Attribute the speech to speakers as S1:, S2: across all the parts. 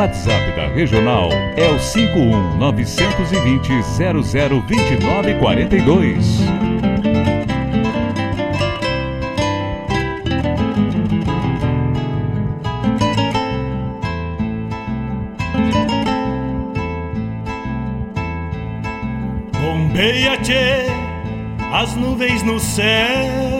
S1: WhatsApp da Regional é o 51 920 002942.
S2: Bombeia, tchê, as nuvens no céu.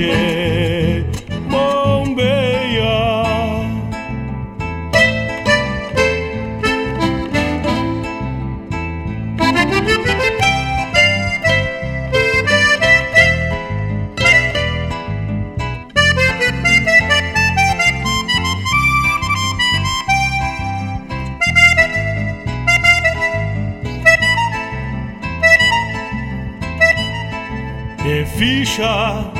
S2: tchê, bombeia. E ficha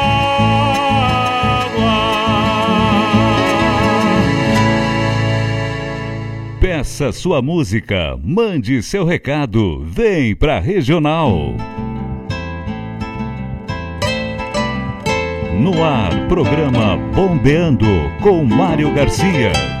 S1: Peça sua música, mande seu recado, vem pra Regional. No ar, programa Bombeando com Mário Garcia.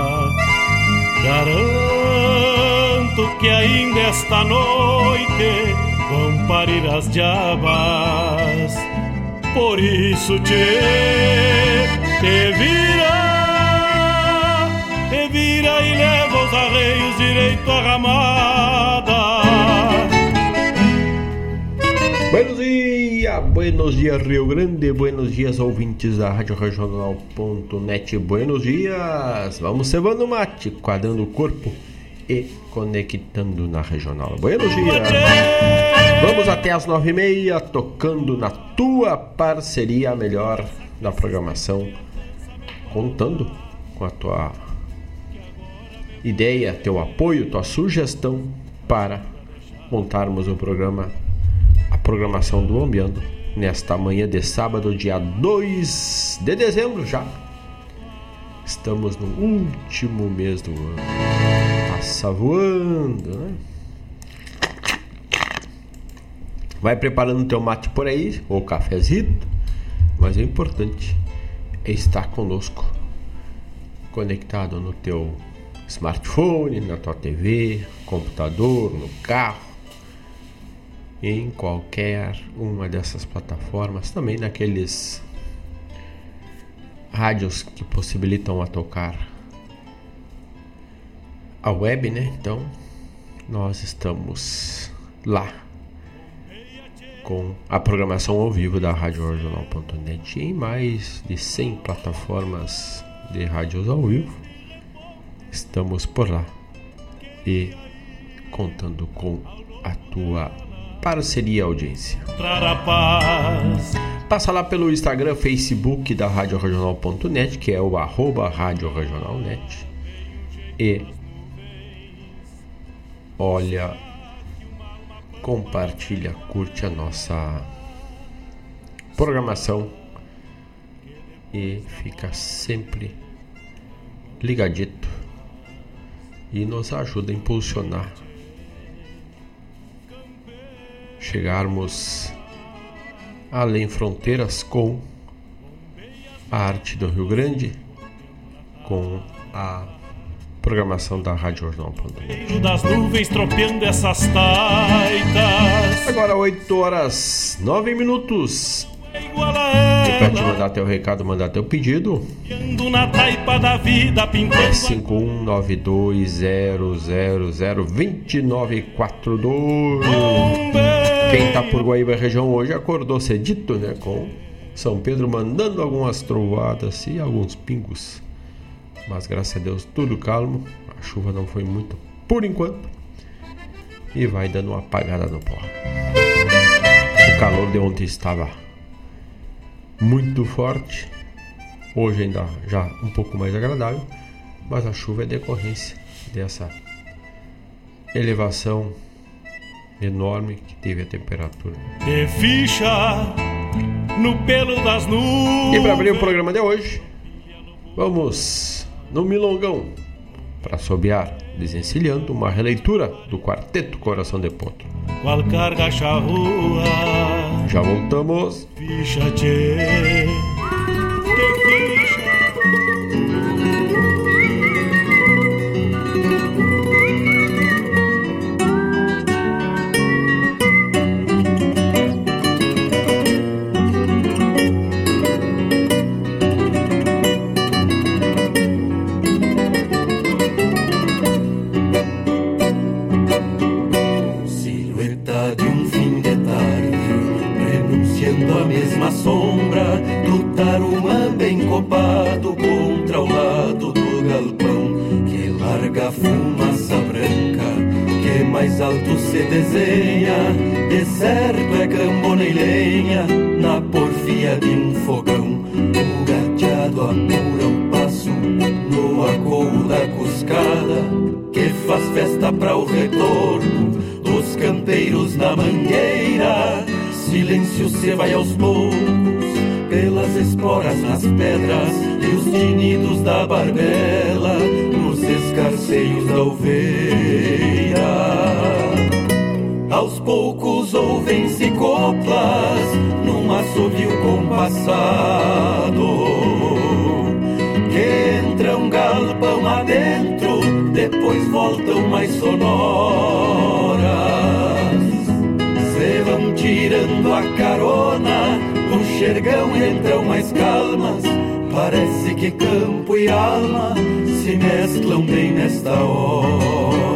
S2: Garanto que ainda esta noite vão parir as diabas. Por isso te, te vira, te vira e leva os arreios direito à ramada.
S3: Dias, buenos dias Rio Grande, buenos dias ouvintes da Rádio Regional.net, buenos dias, vamos cevando mate, quadrando o corpo e conectando na regional. Buenos dias, vamos até as nove e meia, tocando na tua parceria melhor da programação, contando com a tua ideia, teu apoio, tua sugestão para montarmos o programa programação do Ambiando nesta manhã de sábado, dia 2 de dezembro já. Estamos no último mês do ano. Passa voando, né? Vai preparando teu mate por aí, ou cafezito, mas o importante é estar conosco, conectado no teu smartphone, na tua TV, computador, no carro em qualquer uma dessas plataformas, também naqueles rádios que possibilitam a tocar a web, né? Então, nós estamos lá com a programação ao vivo da Rádio Regional.net em mais de 100 plataformas de rádios ao vivo. Estamos por lá e contando com a tua parceria audiência. Passa lá pelo Instagram, Facebook da Rádio Regional.net, que é o arroba Rádio Regional.net. E olha, compartilha, curte a nossa programação e fica sempre ligadito e nos ajuda a impulsionar chegarmos além fronteiras com a arte do Rio Grande, com a programação da Rádio Jornal.net.
S2: Das nuvens tropeando essas taitas.
S3: Agora 8 horas 9 minutos. E pra te mandar teu recado, mandar teu pedido.
S2: Na taipa da vida. É
S3: 51922002942. Quem tá por Guaíba região hoje acordou cedito, né? Com São Pedro mandando algumas trovadas e alguns pingos. Mas graças a Deus tudo calmo. A chuva não foi muito por enquanto. E vai dando uma apagada no pó. O calor de ontem estava muito forte. Hoje ainda já um pouco mais agradável. Mas a chuva é decorrência dessa elevação enorme que teve a temperatura.
S2: De ficha no pelo das nuvens.
S3: E para abrir o programa de hoje, vamos no Milongão para sobear, desencilhando uma releitura do quarteto Coração de Ponto.
S2: Qual carga charrua?
S3: Já voltamos.
S2: Ficha, tchê.
S4: Acou da cuscada, que faz festa para o retorno dos campeiros na mangueira. Silêncio se vai aos poucos, pelas esporas nas pedras e os tinidos da barbela nos escarceios da oveira. Aos poucos ouvem-se coplas num assovio compassado galpão adentro, depois voltam mais sonoras. Se vão tirando a carona, no xergão entram mais calmas. Parece que campo e alma se mesclam bem nesta hora.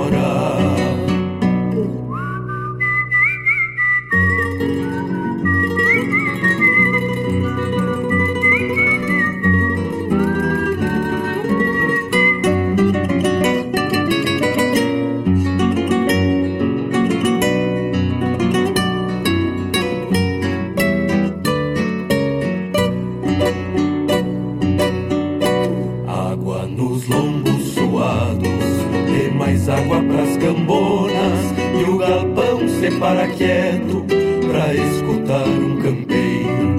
S4: Para quieto pra escutar um campeiro.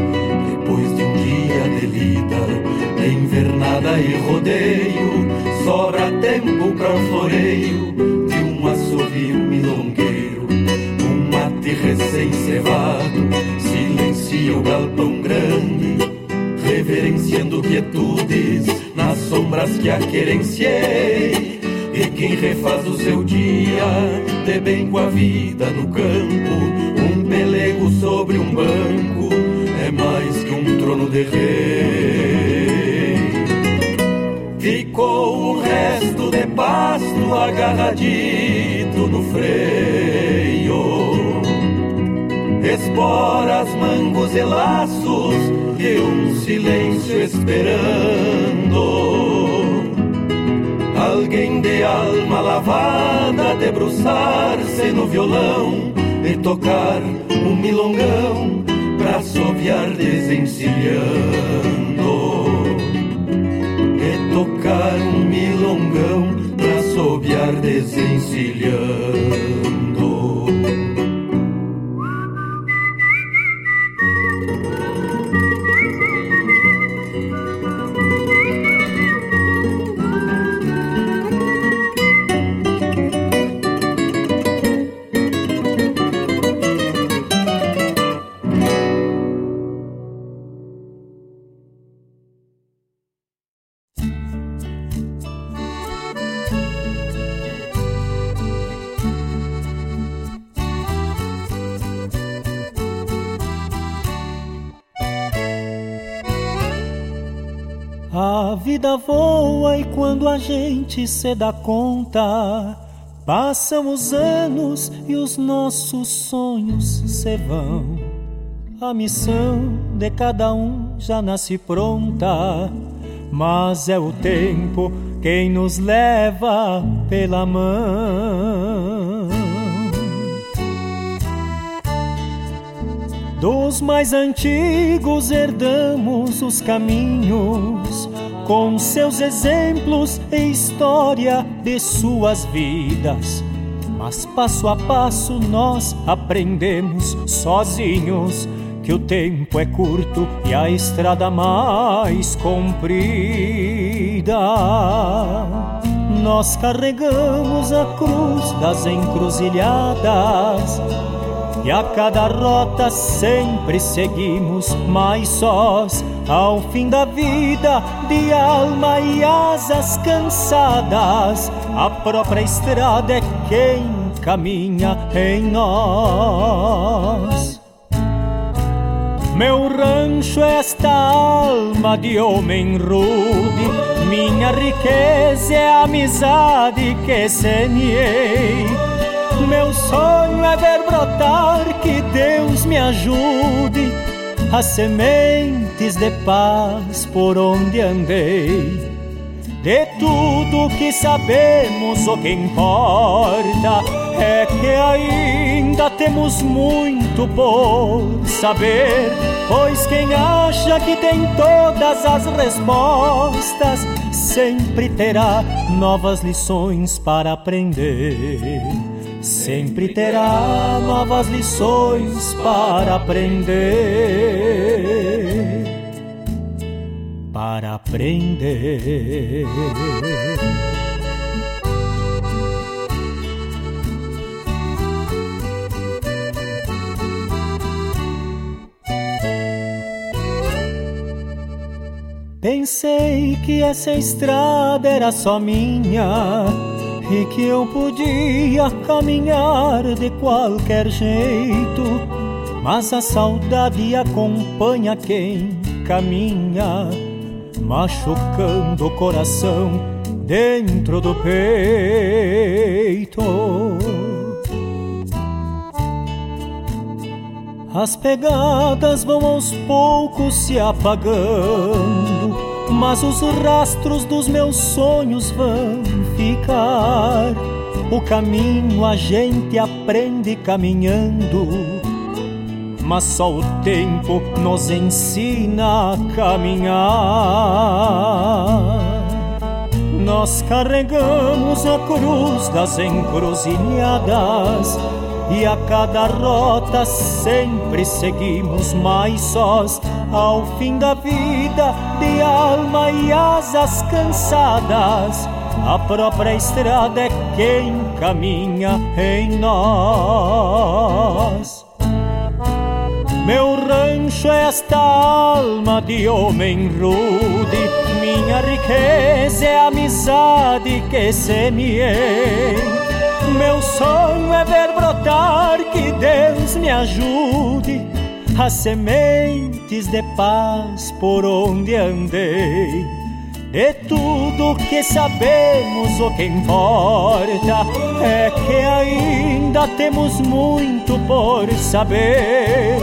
S4: Depois de um dia de lida, de invernada e rodeio, sobra tempo pra o floreio de um assovio milongueiro. Um mate recém-cevado silencia o galpão grande, reverenciando quietudes nas sombras que a querenciei. E quem refaz o seu dia de bem com a vida no campo, um pelego sobre um banco é mais que um trono de rei. Ficou o resto de pasto agarradito no freio, esporas, mangos e laços e um silêncio esperando Alguém de alma lavada debruçar-se no violão e tocar um milongão pra assoviar desencilhando. E tocar um milongão pra assoviar desencilhando.
S5: Vida voa e quando a gente se dá conta, passam os anos e os nossos sonhos se vão. A missão de cada um já nasce pronta, mas é o tempo quem nos leva pela mão. Dos mais antigos herdamos os caminhos com seus exemplos e história de suas vidas. Mas passo a passo nós aprendemos sozinhos que o tempo é curto e a estrada mais comprida. nós carregamos a cruz das encruzilhadas e a cada rota sempre seguimos mais sós. Ao fim da vida, de alma e asas cansadas, a própria estrada é quem caminha em nós. Meu rancho é esta alma de homem rude, minha riqueza é a amizade que semeei meu sonho é ver brotar, que Deus me ajude, as sementes de paz por onde andei. De tudo que sabemos, o que importa é que ainda temos muito por saber. Pois quem acha que tem todas as respostas sempre terá novas lições para aprender sempre terá novas lições para aprender. Para aprender. Pensei que essa estrada era só minha e que eu podia caminhar de qualquer jeito, mas a saudade acompanha quem caminha, machucando o coração dentro do peito. As pegadas vão aos poucos se apagando mas os rastros dos meus sonhos vão ficar. O caminho a gente aprende caminhando, mas só o tempo nos ensina a caminhar. Nós carregamos a cruz das encruzilhadas e a cada rota sempre seguimos mais sós. Ao fim da vida de alma e asas cansadas a própria estrada é quem caminha em nós. Meu rancho é esta alma de homem rude minha riqueza é a amizade que semeei meu sonho é ver brotar, que Deus me ajude, as sementes de paz por onde andei. De tudo que sabemos, o que importa é que ainda temos muito por saber.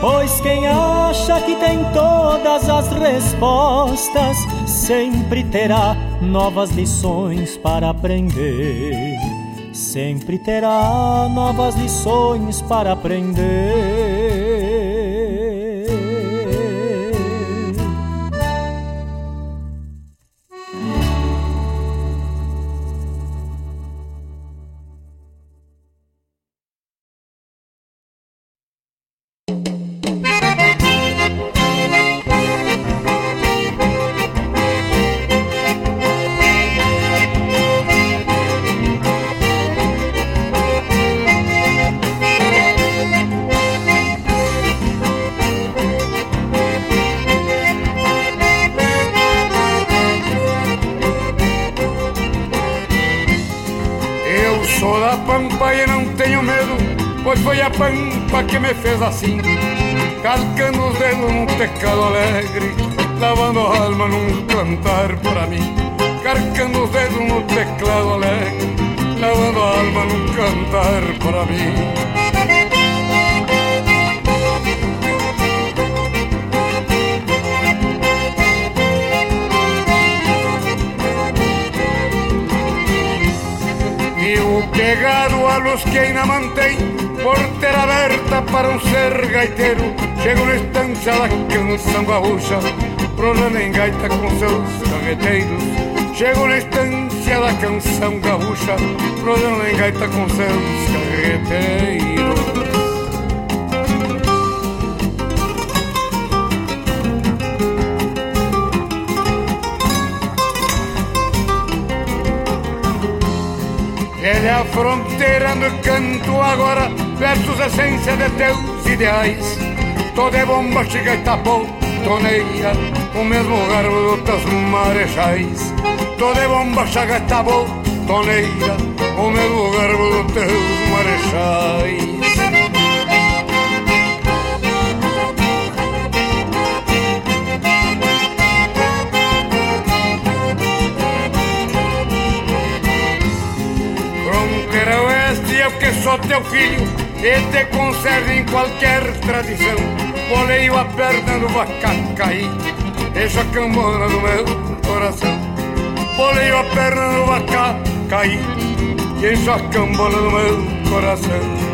S5: Pois quem acha que tem todas as respostas sempre terá novas lições para aprender sempre terá novas lições para aprender.
S6: É a fronteira no canto agora, versus essência de teus ideais. Toda é bomba, chega e tapou, toneira, o mesmo garbo dos teus marechais. Toda é bomba, chega e tapou, toneira, o mesmo garbo dos teus marechais. Sou teu filho e te conserve em qualquer tradição. Boleio a perna no vacacaí, deixa a cambona no meu coração. Boleio a perna no vacacaí, deixa a cambona no meu coração.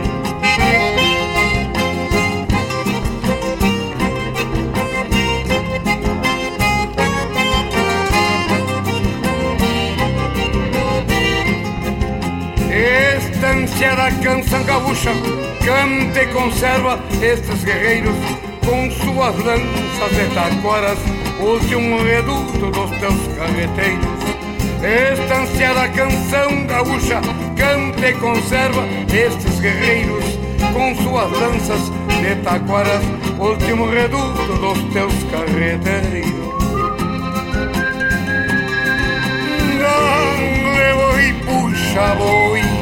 S6: Estância da canção gaúcha Canta e conserva estes guerreiros Com suas lanças de taquaras Último reduto dos teus carreteiros? Estância da canção gaúcha Canta e conserva estes guerreiros Com suas lanças de taquaras Último reduto dos teus carreteiros. Dale boi, puxa boi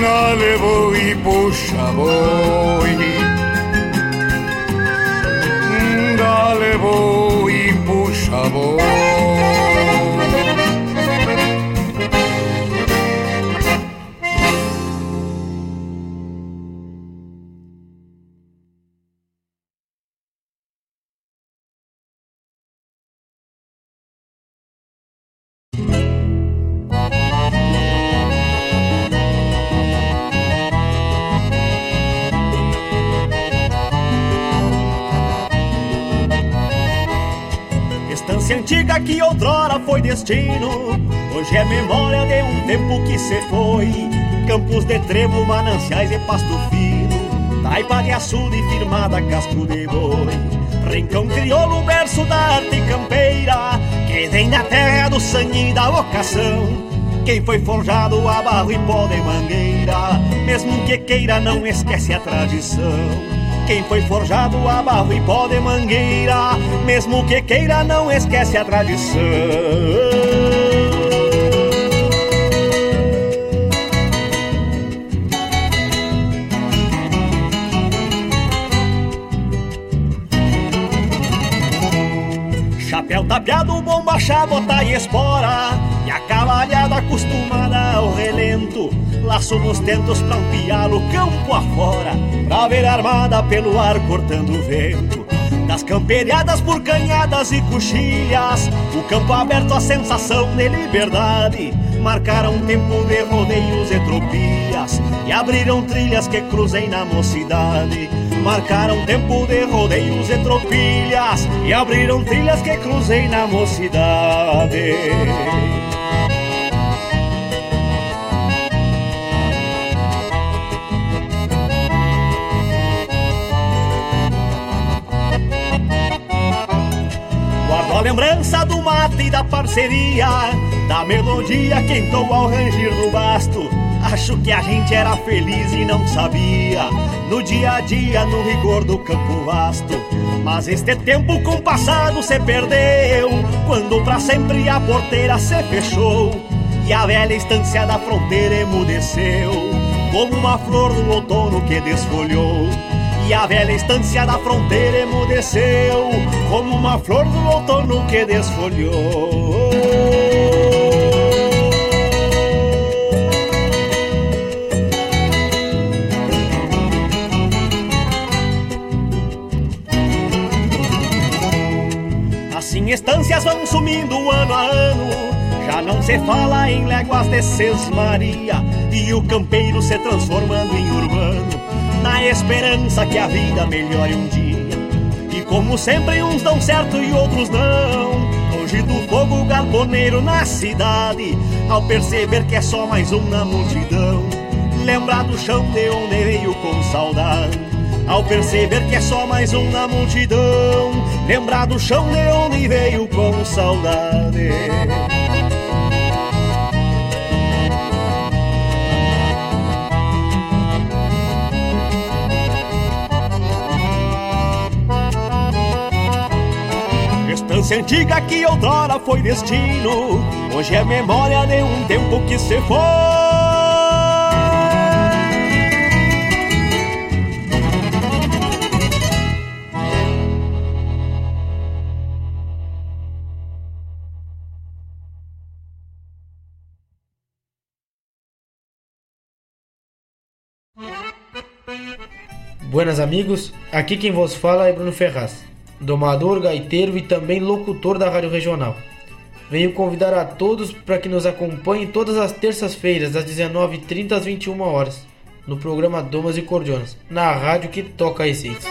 S6: Dale voi, nalevo voi. Dale
S7: voi, i voi. Hoje é memória de um tempo que se foi. Campos de trevo, mananciais e pasto fino, taipa de açude firmada casco de boi. Rincão crioulo, berço da arte campeira, que vem da terra do sangue e da vocação. Quem foi forjado a barro e pó de mangueira, mesmo que queira, não esquece a tradição. Quem foi forjado a barro e pó de mangueira, mesmo que queira, não esquece a tradição. Chapéu tapeado, bomba, chabota e espora E a acostumada ao relento. Laço nos tentos pra pialo campo afora Pra ver armada pelo ar cortando o vento. Das camperiadas por canhadas e coxilhas O campo aberto a sensação de liberdade. Marcaram tempo de rodeios e tropilhas E abriram trilhas que cruzei na mocidade. Marcaram tempo de rodeios e tropilhas E abriram trilhas que cruzei na mocidade lembrança do mate e da parceria, da melodia que entrou ao rangir do basto. Acho que a gente era feliz e não sabia, no dia a dia, no rigor do campo vasto. Mas este tempo com o passado se perdeu, quando para sempre a porteira se fechou e a velha estância da fronteira emudeceu, como uma flor do outono que desfolhou. E a velha estância da fronteira emudeceu Como uma flor do outono que desfolhou. Assim estâncias vão sumindo ano a ano Já não se fala em léguas de Sesmaria E o campeiro se transformando em urbano na esperança que a vida melhore um dia. E como sempre, uns dão certo e outros não. Longe do fogo galponeiro na cidade, ao perceber que é só mais um na multidão. Lembrar do chão de onde veio com saudade. Ao perceber que é só mais um na multidão, lembrar do chão de onde veio com saudade. Estância antiga que outrora foi destino, hoje é memória de um tempo que se foi.
S8: Buenas amigos, aqui quem vos fala é Bruno Ferraz, domador, gaiteiro e também locutor da Rádio Regional. Venho convidar a todos para que nos acompanhem todas as terças-feiras, das 19h30 às 21 horas, no programa Domas e Cordionas, na rádio que toca a essência.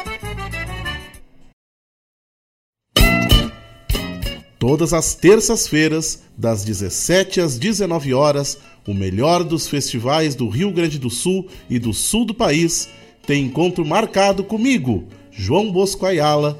S9: Todas as terças-feiras, das 17 às 19 horas, o melhor dos festivais do Rio Grande do Sul e do sul do país tem encontro marcado comigo, João Bosco Ayala,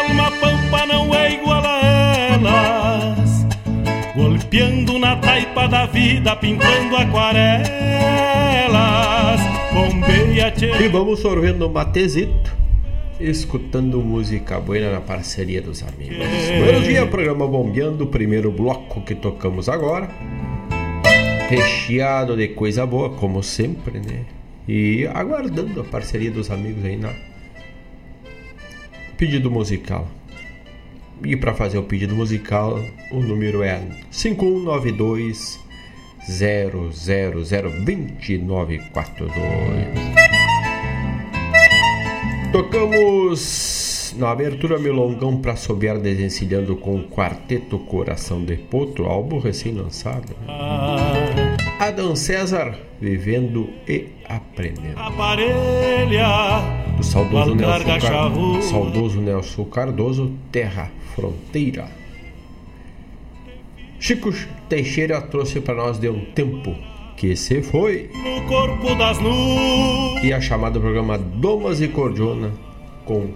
S2: Golpeando na taipa da vida, pintando aquarelas. Bombeia
S3: E vamos sorvendo um matezito, escutando música boa na parceria dos amigos. Bom dia, programa Bombeando, o primeiro bloco que tocamos agora. Recheado de coisa boa, como sempre, né? E aguardando a parceria dos amigos aí na pedido musical. E para fazer o pedido musical, o número é 5192 0002942. Tocamos na abertura Milongão para sobear desencilhando com o quarteto Coração de Potro, álbum recém-lançado. Né? Adam César, vivendo e aprendendo.
S2: Aparelha,
S3: do saudoso Nelson, Car... saudoso Nelson Cardoso, Terra Fronteira. Chico Teixeira trouxe para nós de um tempo que se foi.
S2: No corpo das nuvens.
S3: E a chamada programa Domas e Cordiona com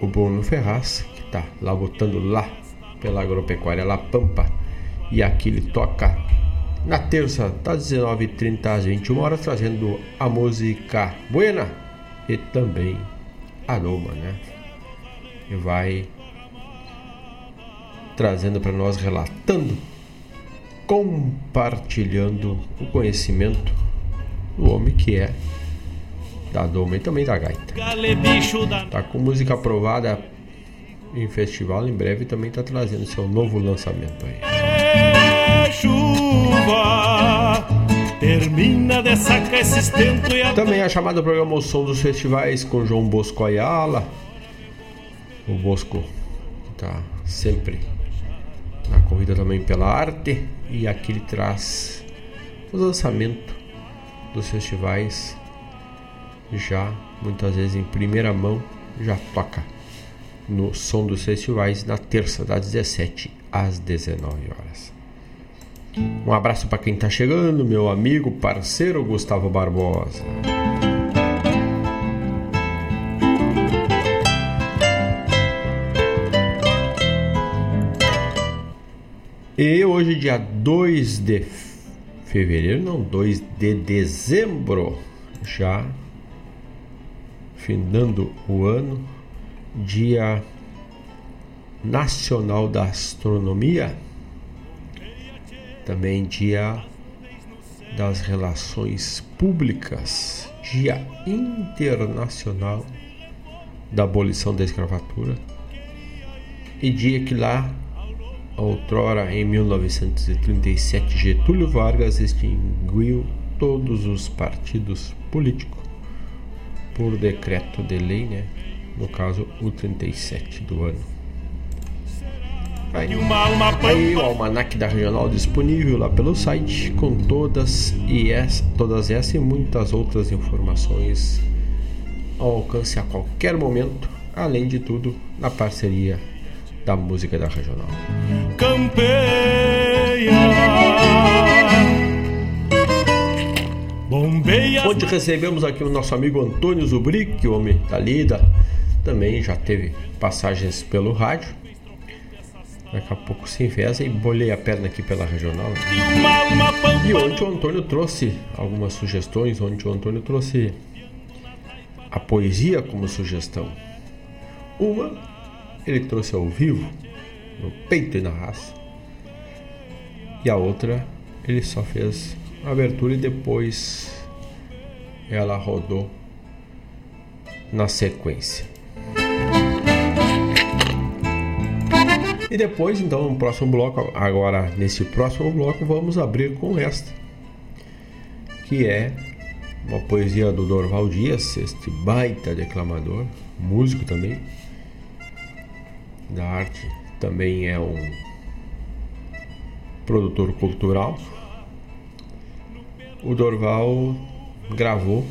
S3: o Bruno Ferraz, que está lá botando lá pela agropecuária La Pampa. E aqui ele toca na terça, das 19h30 às 21 horas, trazendo a música Buena e também a Noma, né? E vai trazendo para nós, relatando, compartilhando o conhecimento do homem que é da Doma e também da gaita. Tá com música aprovada em festival, em breve também tá trazendo seu novo lançamento aí
S2: chuva termina de sacar esse stento e
S3: a... Também a chamada programa O Som dos Festivais com João Bosco Ayala. O Bosco tá sempre na corrida também pela arte e aqui ele traz o lançamento dos festivais já muitas vezes em primeira mão já toca no som dos festivais na terça das 17 às 19 horas. Um abraço para quem está chegando, meu amigo, parceiro Gustavo Barbosa. E hoje, dia 2 de fevereiro, não, 2 de dezembro, já findando o ano, Dia Nacional da Astronomia, também Dia das Relações Públicas, Dia Internacional da Abolição da Escravatura e dia que lá outrora em 1937 Getúlio Vargas extinguiu todos os partidos políticos por decreto de lei, né? no caso o 37 do ano. Aí, aí o almanac da regional disponível lá pelo site com todas e essa, todas essas e muitas outras informações ao alcance a qualquer momento, além de tudo na parceria da música da regional. Campeia. Onde recebemos aqui o nosso amigo Antônio Zubrick, homem da lida, também já teve passagens pelo rádio. Daqui a pouco se enfesa e bolhei a perna aqui pela regional. E ontem o Antônio trouxe algumas sugestões, onde o Antônio trouxe a poesia como sugestão. Uma, ele trouxe ao vivo, no peito e na raça. E a outra, ele só fez a abertura e depois ela rodou na sequência. E depois, então, no próximo bloco, agora nesse próximo bloco, vamos abrir com esta, que é uma poesia do Dorval Dias, este baita declamador, músico também, da arte, também é um produtor cultural. O Dorval gravou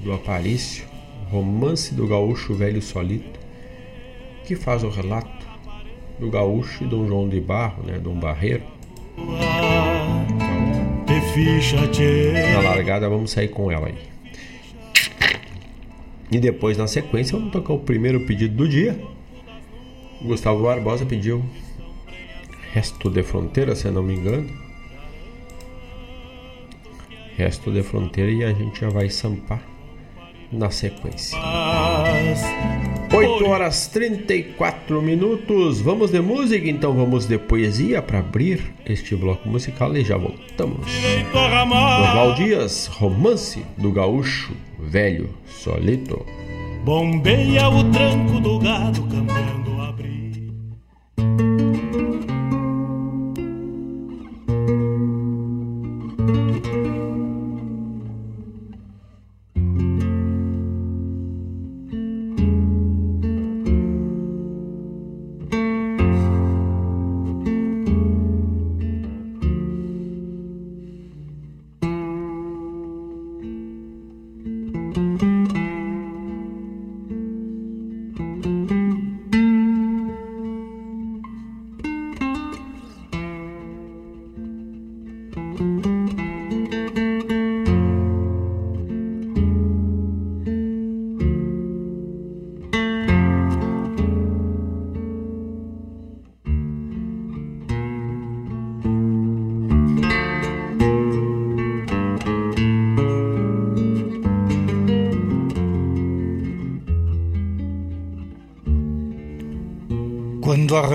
S3: do Aparício, Romance do Gaúcho Velho Solito, que faz o relato do gaúcho e Dom João de Barro, né, Dom Barreiro. Então, na largada vamos sair com ela aí. E depois na sequência vamos tocar o primeiro pedido do dia. Gustavo Barbosa pediu Resto de Fronteira, se eu não me engano. Resto de Fronteira e a gente já vai sampar na sequência. 8 horas 34 minutos. Vamos de música, então vamos de poesia para abrir este bloco musical e já voltamos. Oswald Dias, Romance do Gaúcho Velho Solito.
S2: Bombeia o tranco do gado cambiando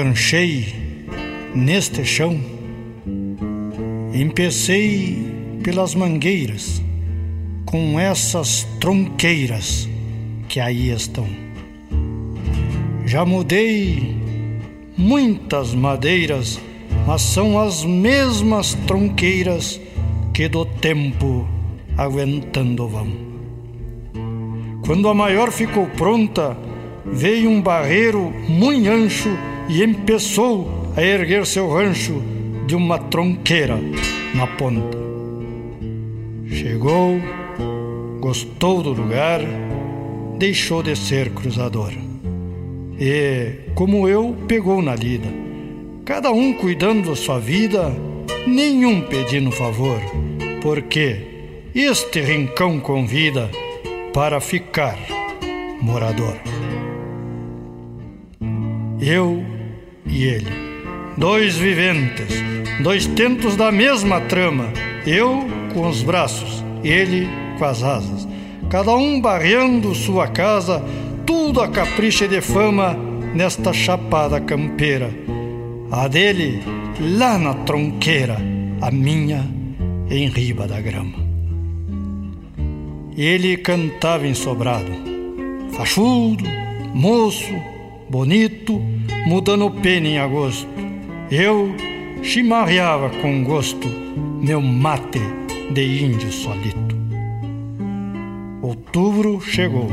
S10: arranchei neste chão, empecei pelas mangueiras, com essas tronqueiras que aí estão. Já mudei muitas madeiras, mas são as mesmas tronqueiras que do tempo aguentando vão. Quando a maior ficou pronta, veio um barreiro muito ancho e empeçou a erguer seu rancho de uma tronqueira na ponta. Chegou, gostou do lugar, deixou de ser cruzador. E, como eu, pegou na lida. Cada um cuidando da sua vida, nenhum pedindo favor, porque este rincão convida para ficar morador. Eu e ele, dois viventes, dois tentos da mesma trama, eu com os braços, ele com as asas, cada um barreando sua casa, tudo a capricha de fama nesta chapada campeira. A dele lá na tronqueira, a minha em riba da grama. Ele cantava ensobrado, fachudo, moço, bonito, mudando pena em agosto. Eu chimarreava com gosto meu mate de índio solito. Outubro chegou,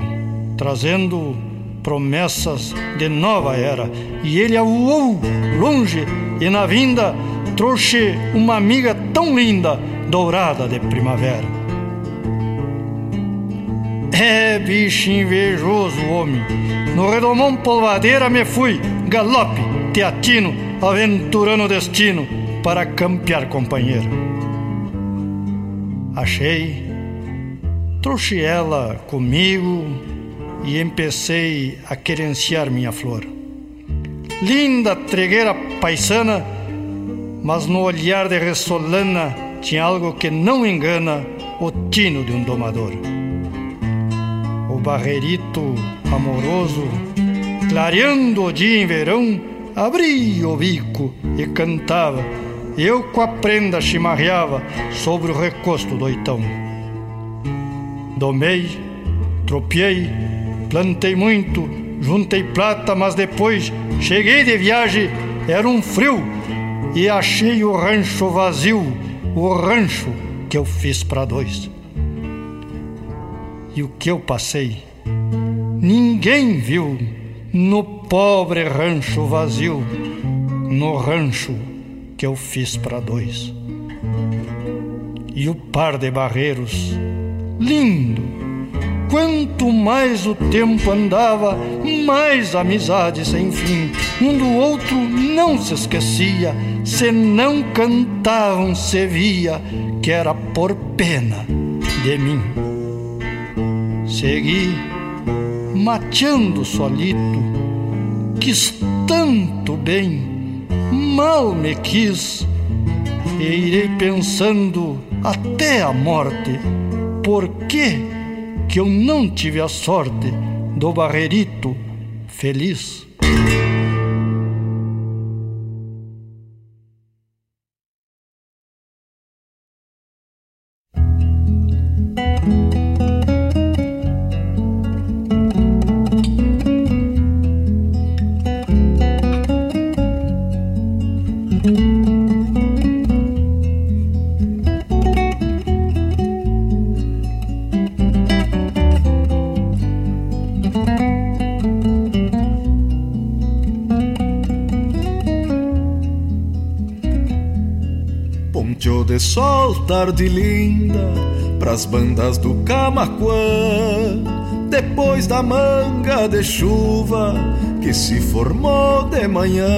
S10: trazendo promessas de nova era, e ele avoou longe e na vinda trouxe uma amiga tão linda, dourada de primavera. É bicho invejoso, homem. No redomão polvadeira me fui, galope, teatino, aventurando o destino para campear companheiro. Achei, trouxe ela comigo e empecei a querenciar minha flor. Linda tregueira paisana, mas no olhar de ressolana tinha algo que não engana o tino de um domador. O barreirito amoroso, clareando o dia em verão, abria o bico e cantava. Eu com a prenda chimarreava sobre o recosto do oitão. Domei, tropiei, plantei muito, juntei plata, mas depois cheguei de viagem, era um frio e achei o rancho vazio, o rancho que eu fiz para dois. E o que eu passei, ninguém viu no pobre rancho vazio, no rancho que eu fiz para dois. E o par de barreiros, lindo, Quanto mais o tempo andava, mais amizade sem fim. Um do outro não se esquecia, se não cantavam, se via que era por pena de mim. Segui mateando solito, quis tanto bem, mal me quis, e irei pensando até a morte, por que que eu não tive a sorte do barreirito feliz.
S11: Tarde linda pras bandas do Camaquã. Depois da manga de chuva que se formou de manhã,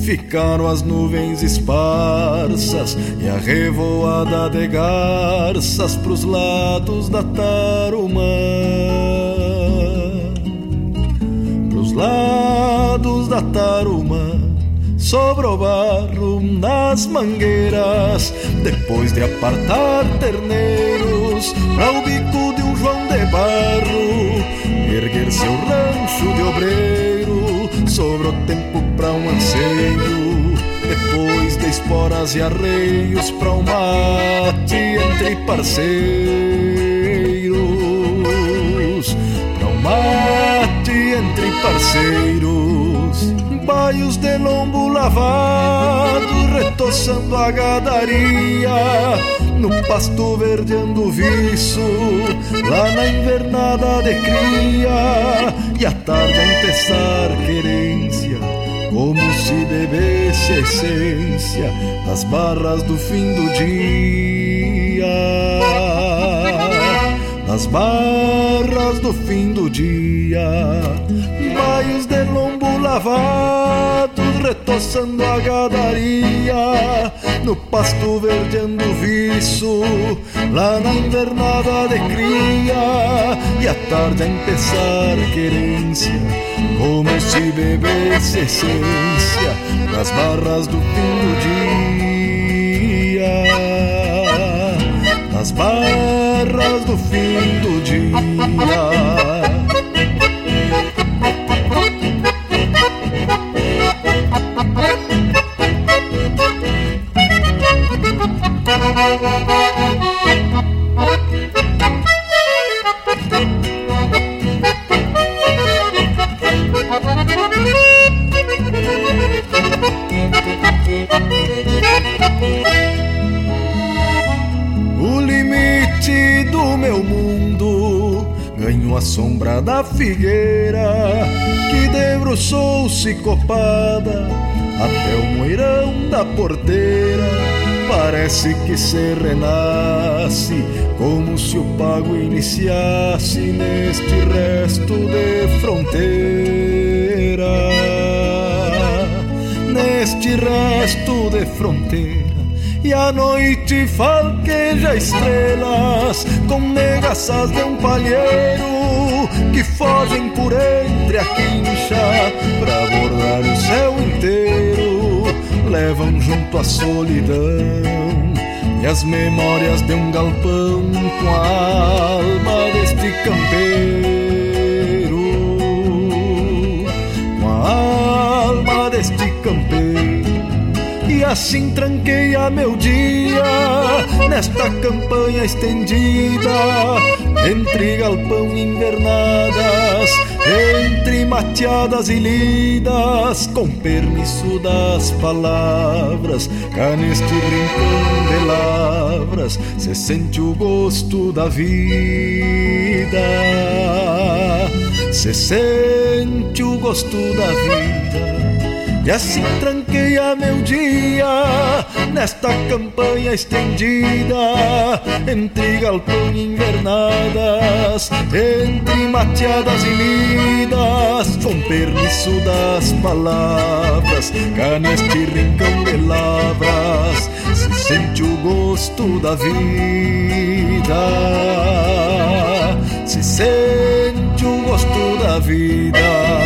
S11: ficaram as nuvens esparsas e a revoada de garças pros lados da Tarumã. Pros lados da Tarumã sobrou barro nas mangueiras, depois de apartar terneiros para o bico de um João de Barro, erguer seu rancho de obreiro, sobrou tempo para um anseio, depois de esporas e arreios para um mate entre parceiros, para um mate entre parceiros baios de lombo lavado, retoçando a gadaria, no pasto verdeando viço, lá na invernada de cria, e a tarde a empezar querência, como se bebesse a essência das barras do fim do dia. nas barras do fim do dia, baios de lombo lavados retoçando a gadaria, no pasto verdeando viço, lá na invernada de cria, e à tarde a empezar querência, como se bebesse essência, nas barras do fim do dia, nas barras do fim do dia. O limite do meu mundo ganhou a sombra da figueira que debruçou-se copada até o moirão da porteira parece que se renasce, como se o pago iniciasse neste resto de fronteira. Neste resto de fronteira. E a noite falqueja estrelas com negaças de um palheiro que fogem por entre a quincha pra abordar o céu inteiro levam junto a solidão e as memórias de um galpão com a alma deste campeiro, com a alma deste campeiro. E assim tranqueia meu dia nesta campanha estendida entre galpão e invernadas entre mateadas e lidas, com permisso das palavras, cá neste rincão de lavras, se sente o gosto da vida, se sente o gosto da vida. E assim tranqueia meu dia nesta campanha estendida entre galpão e invernadas, entre mateadas e lidas, com permisso das palavras, cá neste rincão de lavras se sente o gosto da vida, se sente o gosto da vida.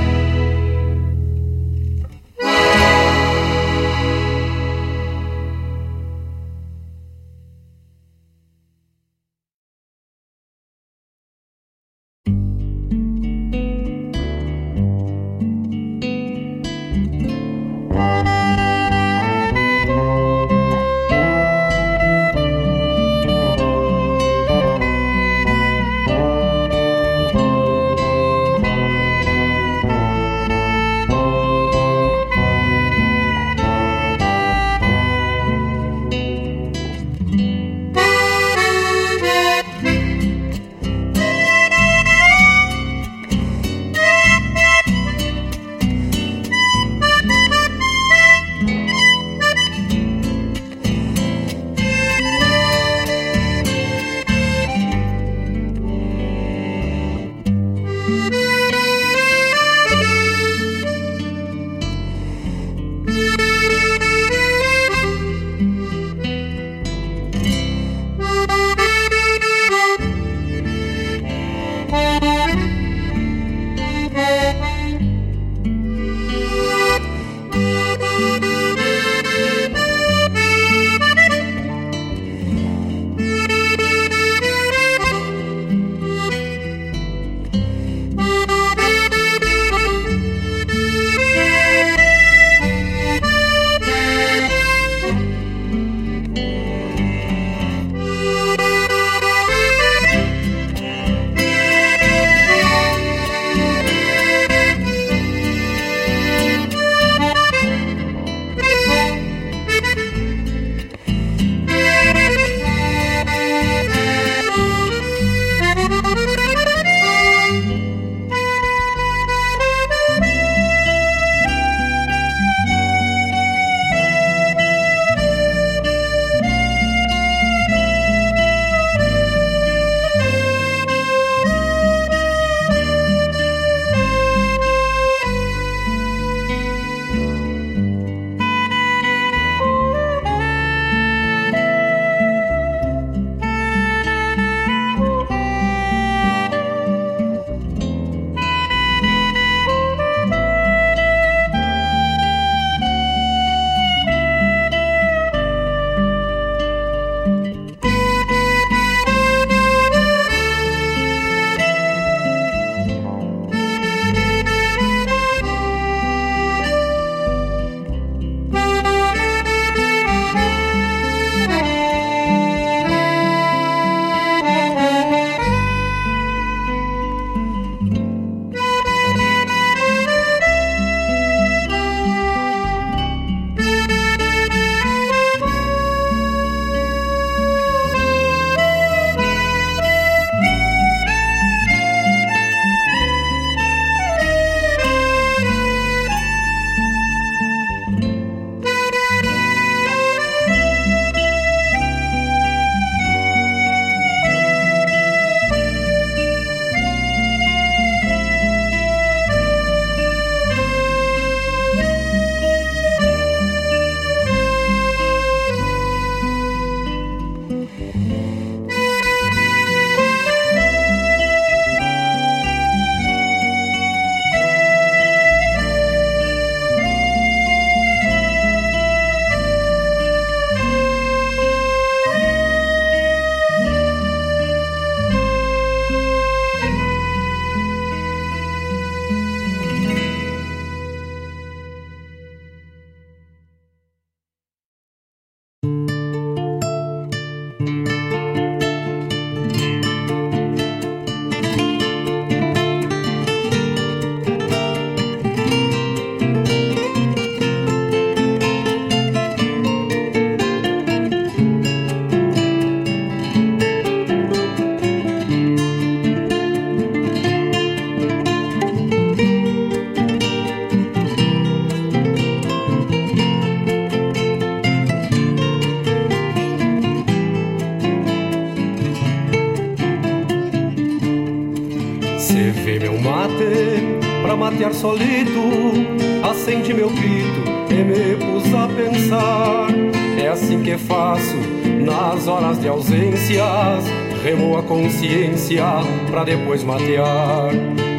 S12: nas horas de ausências. Remo a consciência pra depois matear.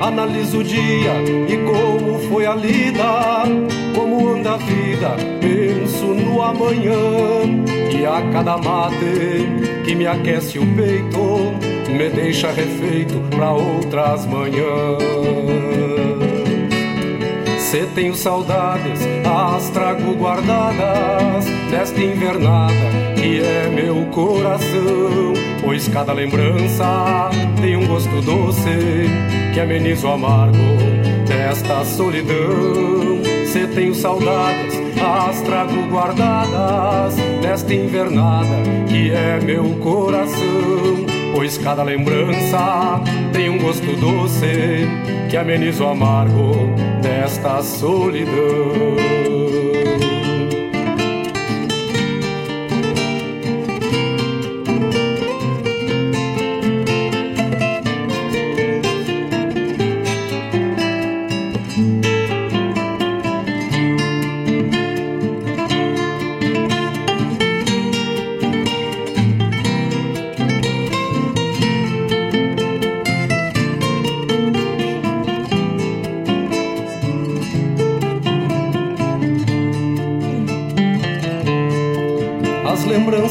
S12: Analiso o dia e como foi a lida, como anda a vida. Penso no amanhã e a cada mate que me aquece o peito, me deixa refeito pra outras manhãs. Se tenho saudades, as trago guardadas desta invernada que é meu coração. Pois cada lembrança tem um gosto doce que ameniza o amargo desta solidão. Se tenho saudades, as trago guardadas desta invernada que é meu coração. Pois cada lembrança tem um gosto doce que ameniza o amargo desta solidão.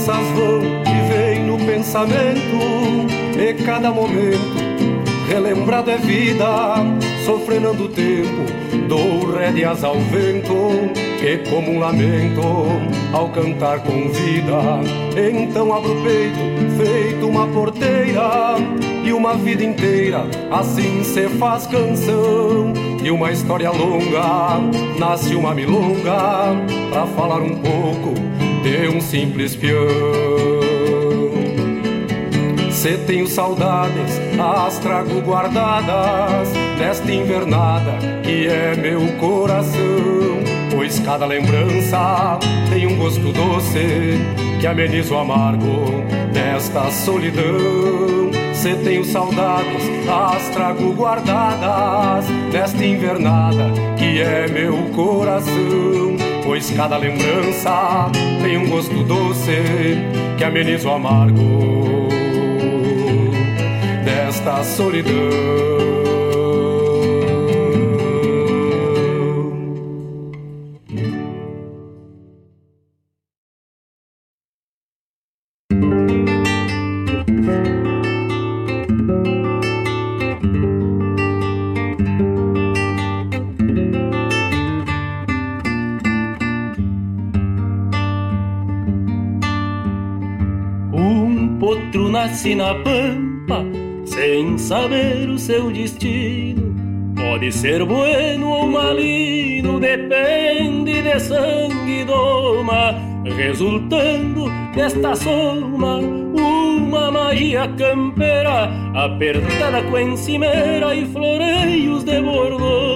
S12: Lembranças vão e vêm no pensamento. E cada momento relembrado é vida Sofrendo o tempo, dou rédeas ao vento. Que como um lamento ao cantar com vida Então abro o peito, feito uma porteira. E uma vida inteira assim se faz canção. De uma história longa nasce uma milonga Pra falar um pouco de um simples peão. Se tenho saudades, as trago guardadas desta invernada que é meu coração. Pois cada lembrança tem um gosto doce que ameniza o amargo desta solidão. Se tenho saudades, as trago guardadas desta invernada que é meu coração. Pois cada lembrança tem um gosto doce que ameniza o amargo desta solidão.
S5: Nasce na pampa sem saber o seu destino. Pode ser bueno ou maligno, depende de sangue e doma, resultando desta soma uma magia campeira, apertada com encimeira e floreios de bordona.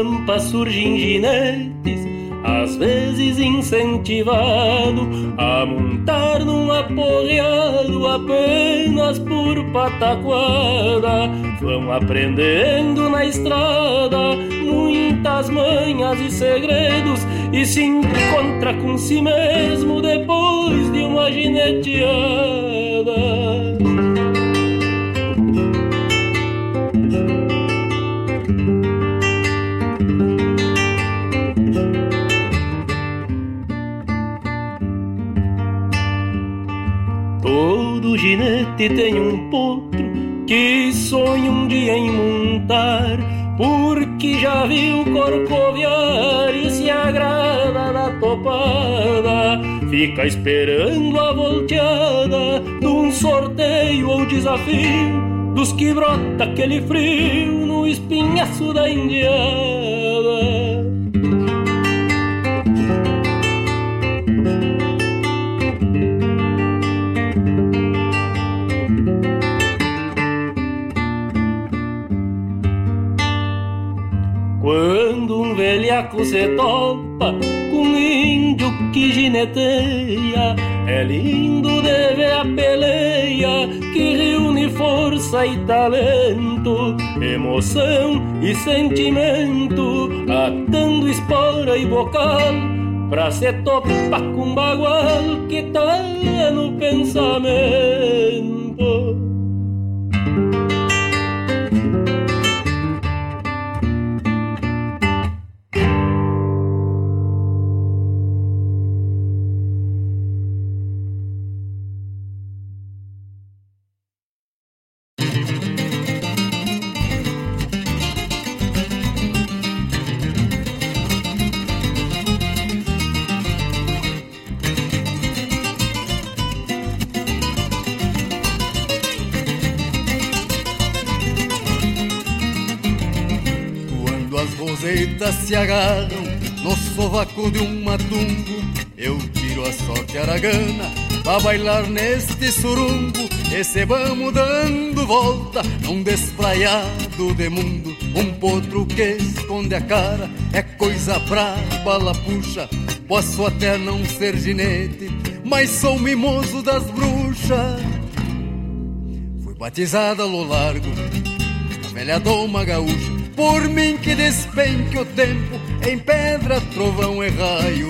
S5: Pampa surgem ginetes, às vezes incentivado a montar num aporreado apenas por pataquada. Vão aprendendo na estrada muitas manhas e segredos e se encontra com si mesmo depois de uma gineteada. Ginete tem um potro que sonha um dia em montar, porque já viu corcoviar e se agrada da topada. Fica esperando a volteada de um sorteio ou desafio dos que brota aquele frio no espinhaço da indiada.
S13: Logo se topa com índio que gineteia. É lindo de ver a peleia que reúne força e talento, emoção e sentimento, atando espora e bocal pra se topar com bagual que tá no pensamento.
S14: No sovaco de um matungo. Eu tiro a sorte aragana pra bailar neste surungo. E se vamos dando volta num despraiado de mundo. Um potro que esconde a cara é coisa braba, la puxa. Posso até não ser ginete, mas sou mimoso das bruxas. Fui batizada ao largo, a velha doma gaúcha por mim que despenque o tempo em pedra, trovão e raio.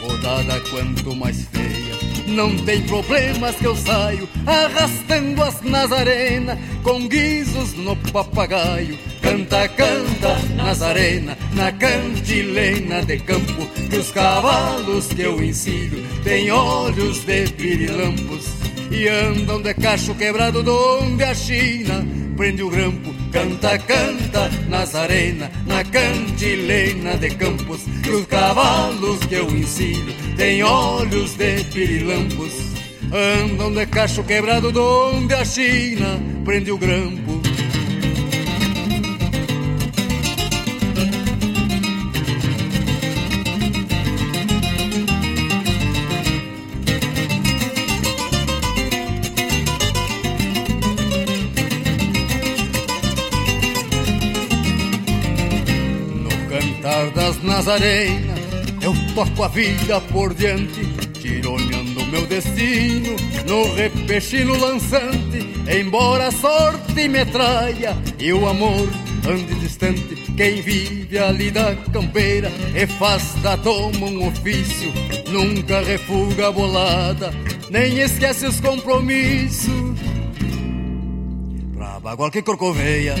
S14: Rodada quanto mais feia, não tem problemas que eu saio arrastando as Nazarena com guizos no papagaio. Canta, canta, Nazarena, na cantilena de campo, que os cavalos que eu ensino têm olhos de pirilampos e andam de cacho quebrado donde a China prende o grampo Canta, canta, Nazarena, na cantilena de campos, que os cavalos que eu ensino têm olhos de pirilampos. Andam de cacho quebrado donde a China prende o grampo. Nas arenas, eu toco a vida por diante, tironeando meu destino no repechino lançante. Embora a sorte me traia e o amor ande distante, quem vive ali da campeira e faz da toma um ofício, nunca refuga a bolada, nem esquece os compromissos. Pra bagual que corcoveia,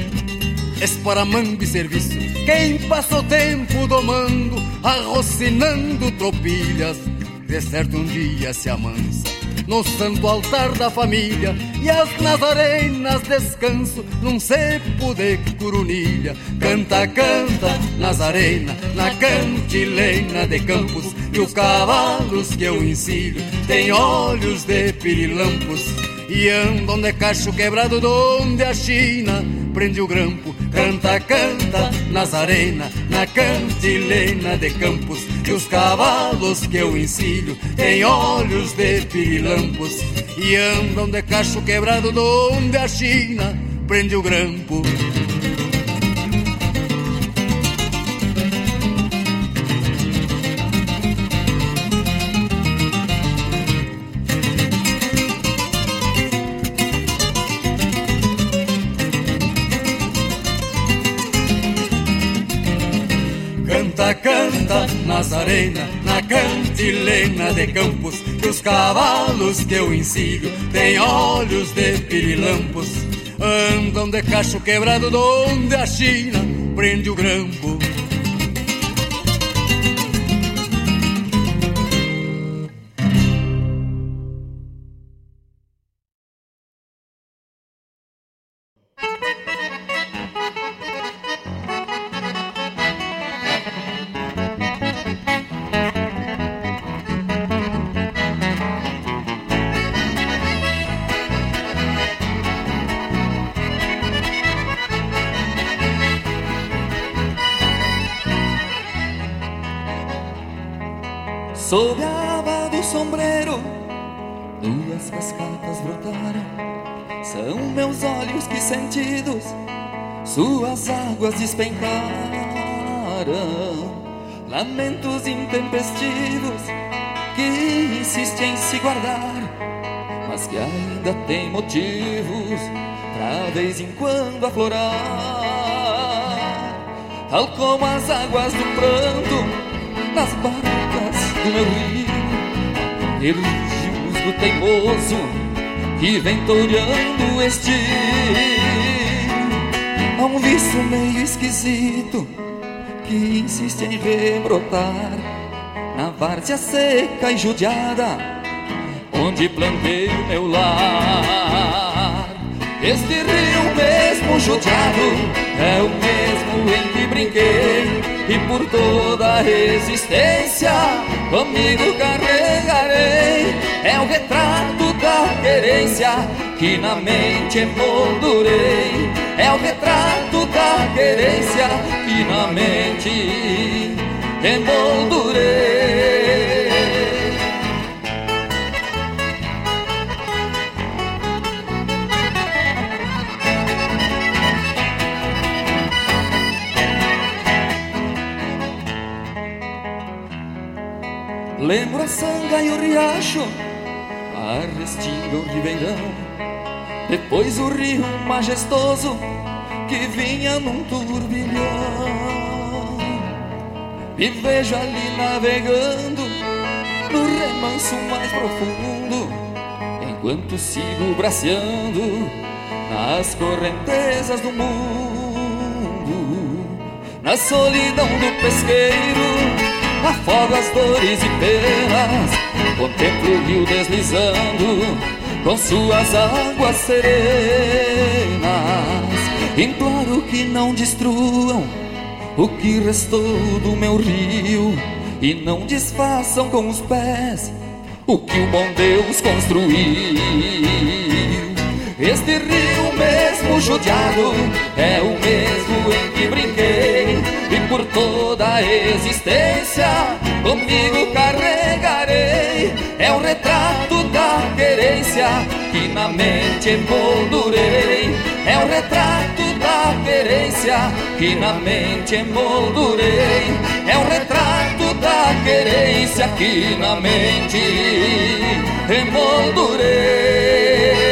S14: esparamando e serviço. Quem passa o tempo domando, arrocinando tropilhas, de certo um dia se amansa no santo altar da família e as nazarenas descanso num cepo de curunilha. Canta, canta, Nazarena, na cantilena de campos, e os cavalos que eu ensino têm olhos de pirilampos e andam de cacho quebrado donde a China prende o grampo Canta, canta, Nazarena, na cantilena de campos, que os cavalos que eu ensino têm olhos de pirilampos e andam de cacho quebrado donde a China prende o grampo. Na cantilena de campos, que os cavalos que eu ensino têm olhos de pirilampos, andam de cacho quebrado donde a China prende o grampo.
S15: despencaram lamentos intempestivos que insistem em se guardar, mas que ainda tem motivos para vez em quando aflorar, tal como as águas do pranto nas barcas do meu rio, elogios do teimoso que vem toreando este Há um vício meio esquisito que insiste em rebrotar na várzea seca e judiada onde plantei o meu lar. Este rio mesmo judiado é o mesmo em que brinquei e por toda a resistência comigo carregarei. É o retrato da querência que na mente emoldurei. É o retrato da querência que na mente emoldurei. Lembro a sanga e o riacho, a restinga o ribeirão, depois o rio majestoso que vinha num turbilhão. E vejo ali navegando no remanso mais profundo, enquanto sigo braceando nas correntezas do mundo, na solidão do pesqueiro afogo as dores e penas, contemplo o rio deslizando com suas águas serenas. Imploro que não destruam o que restou do meu rio e não desfaçam com os pés o que o bom Deus construiu. Este rio mesmo judiado é o mesmo em que brinquei e por toda a existência comigo carregarei. É o retrato da querência que na mente emoldurei. É o retrato da querência que na mente emoldurei. É o retrato da querência que na mente emoldurei.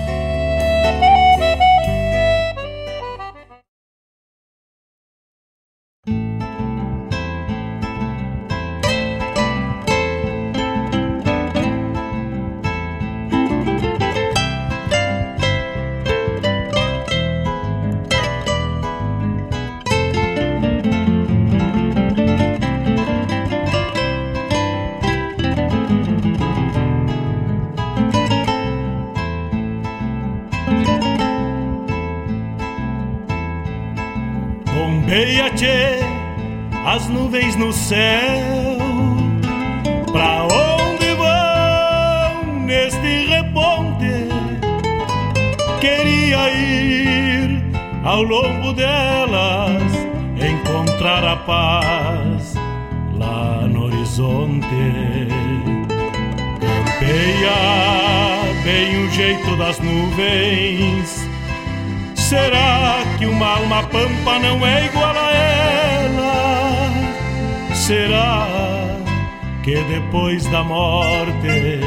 S2: Morte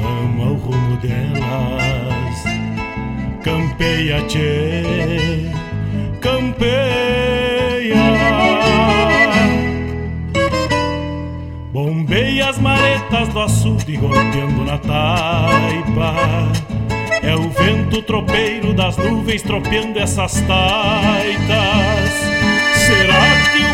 S2: vamos ao rumo delas? Campeia, tchê, campeia. Bombeia as maretas do açude golpeando na taipa. É o vento tropeiro das nuvens tropeando essas taitas. Será que uma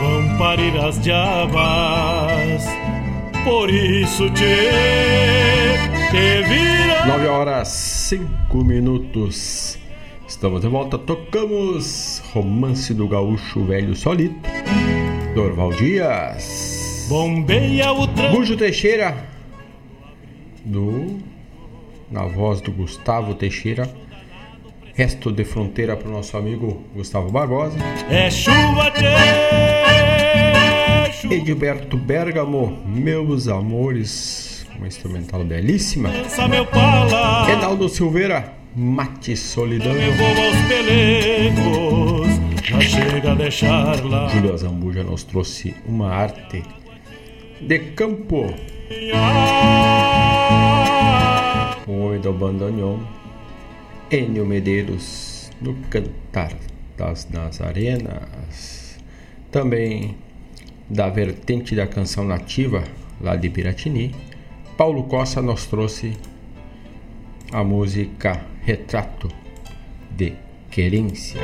S2: vão parir as diabas. Por isso te, te vira.
S3: 9 horas 5 minutos. Estamos de volta, tocamos Romance do Gaúcho Velho Solito. Dorval Dias.
S2: Bombeia o trânsito.
S3: Gujo Teixeira. Do. Na voz do Gustavo Teixeira. Resto de fronteira para o nosso amigo Gustavo Barbosa.
S2: É chuva, tchê, chuva.
S3: Edilberto Bergamo, meus amores. Uma instrumental belíssima. Reinaldo Silveira, Mate Solidão. Júlio Zambuja nos trouxe uma arte de campo. O homem do bandoneon. Enio Medeiros no Cantar das Nazarenas. Também da vertente da canção nativa lá de Piratini. Paulo Costa nos trouxe a música Retrato de Querência.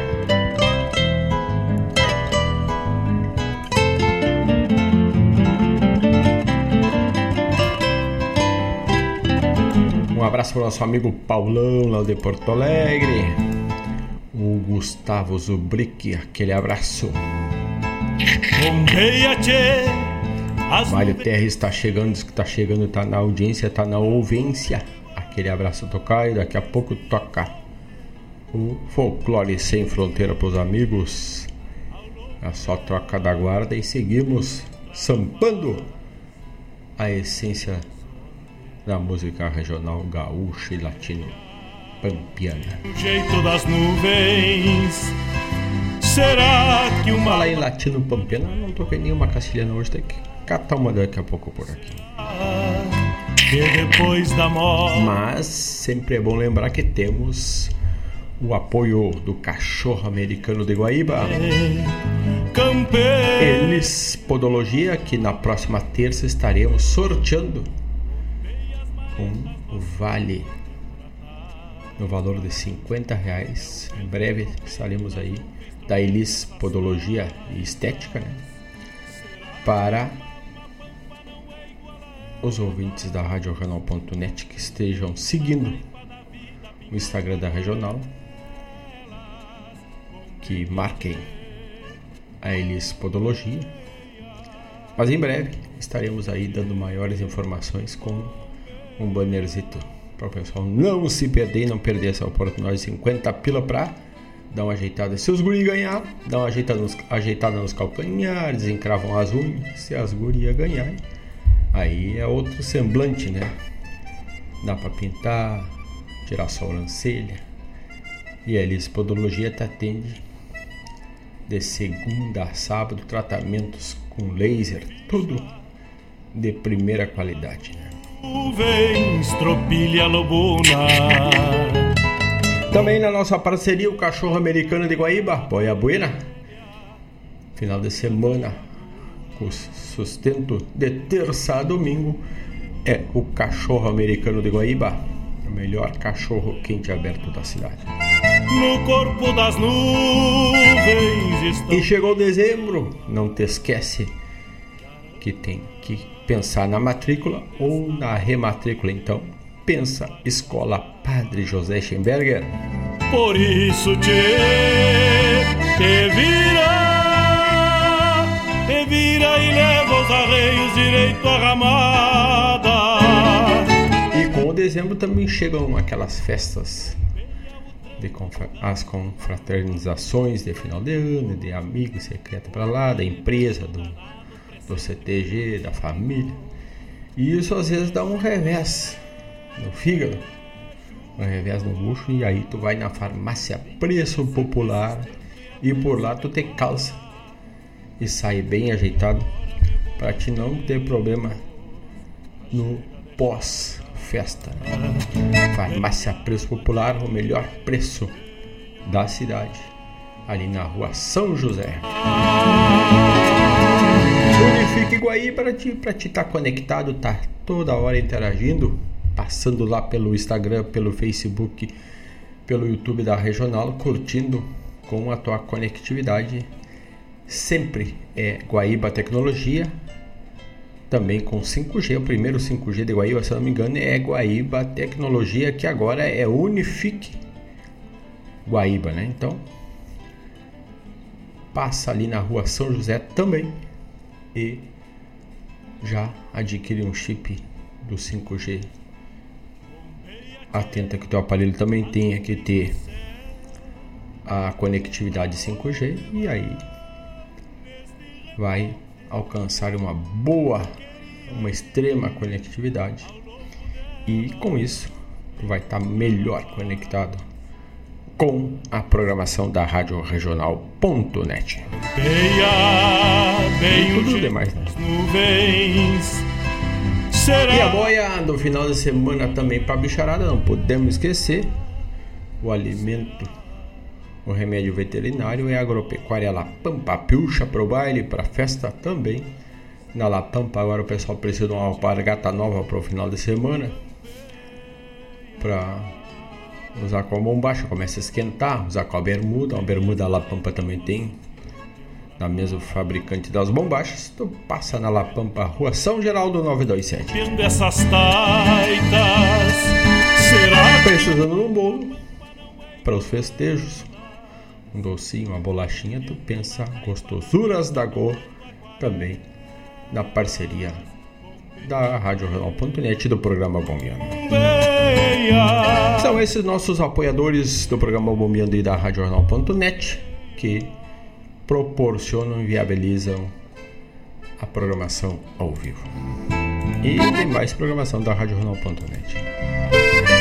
S3: Um abraço para o nosso amigo Paulão lá de Porto Alegre. O Gustavo Zubrick, aquele abraço. Mário Terra está chegando, diz que está chegando, está na audiência, está na ouvência. Aquele abraço tocar e daqui a pouco toca o folclore sem fronteira para os amigos. É só troca da guarda e seguimos sampando a essência da música regional gaúcha e latino pampiana.
S2: O jeito das nuvens. Será que uma.
S3: Fala em latino pampiana, não toquei nenhuma castilhana hoje, tem que catar uma daqui a pouco por aqui.
S2: Que depois da morte.
S3: Mas sempre é bom lembrar que temos o apoio do cachorro americano de Guaíba. Eles Podologia, que na próxima terça estaremos sorteando um vale no valor de 50 reais. Em breve estaremos aí da Elis Podologia e Estética, né? Para os ouvintes da RadioRegional.net que estejam seguindo o Instagram da Regional, que marquem a Elis Podologia. Mas em breve estaremos aí dando maiores informações com um bannerzito para o pessoal não se perder não perder essa oportunidade de 50 pila para dar uma ajeitada. Se os guri ganhar, dá uma ajeitada nos, ajeitada nos calcanhares, encravam as unhas. Se as gurias ganharem, aí é outro semblante, né? Dá para pintar, tirar sobrancelha. E a Elis Podologia te atende de segunda a sábado, tratamentos com laser, tudo de primeira qualidade. Né?
S2: Nuvens, tropilha lobuna.
S3: Também na nossa parceria, o Cachorro Americano de Guaíba, Boia Buena. Final de semana, com sustento de terça a domingo, é o Cachorro Americano de Guaíba, o melhor cachorro quente aberto da cidade.
S2: no corpo das nuvens estão.
S3: E chegou dezembro, não te esquece que tem que pensar na matrícula ou na rematrícula, então pensa Escola Padre José Schemberger.
S2: Por isso te, te vira, te vira e leva os arreios direito à ramada.
S3: E com o dezembro também chegam aquelas festas de confra as confraternizações de final de ano, de amigos secretos para lá, da empresa, do, do CTG, da família. E isso às vezes dá um revés no fígado, um revés no bucho, e aí tu vai na farmácia Preço Popular e por lá tu te calça e sai bem ajeitado para te não ter problema no pós festa. Farmácia Preço Popular, o melhor preço da cidade, ali na rua São José. Unifique Guaí para ti estar tá conectado, tá toda hora interagindo, passando lá pelo Instagram, pelo Facebook, pelo YouTube da Regional, curtindo com a tua conectividade. Sempre é Guaíba Tecnologia, também com 5G. O primeiro 5G de Guaíba, se não me engano, é Guaíba Tecnologia, que agora é Unifique Guaíba, né? Então, passa ali na rua São José também e já adquire um chip do 5G. Atenta que o teu aparelho também tenha que ter a conectividade 5G e aí vai alcançar uma boa, uma extrema conectividade e com isso vai estar melhor conectado com a programação da Rádio Regional.net. E tudo demais, né? E a boia do final de semana também para bicharada, não podemos esquecer o alimento o remédio veterinário é agropecuária La Pampa. Pilcha para o baile, para festa também. Na La Pampa agora o pessoal precisa de uma alpargata nova para o final de semana. Para usar com a bombacha, começa a esquentar. Usar com a bermuda. Uma bermuda La Pampa também tem. Na mesma fabricante das bombachas. Tu passa na La Pampa, Rua São Geraldo 927.
S2: Essas taitas, será?
S3: Precisando de um bolo para os festejos um docinho, uma bolachinha, tu pensa Gostosuras da Go também na parceria da Rádio Regional.net do programa Bombeando. São esses nossos apoiadores do programa Bombeando e da Rádio Jornal.net que proporcionam e viabilizam a programação ao vivo. E tem mais programação da Rádio Jornal.net.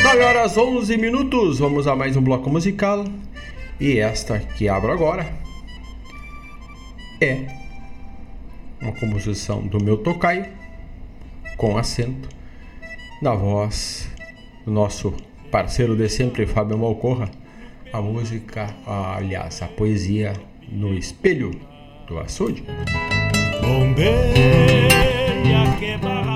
S3: 9 horas 11 minutos, vamos a mais um bloco musical. E esta que abro agora é uma composição do meu tocaio com acento na voz do nosso parceiro de sempre Fábio Malcorra, a música, aliás, a poesia no espelho do açude.
S2: Bombeia que barra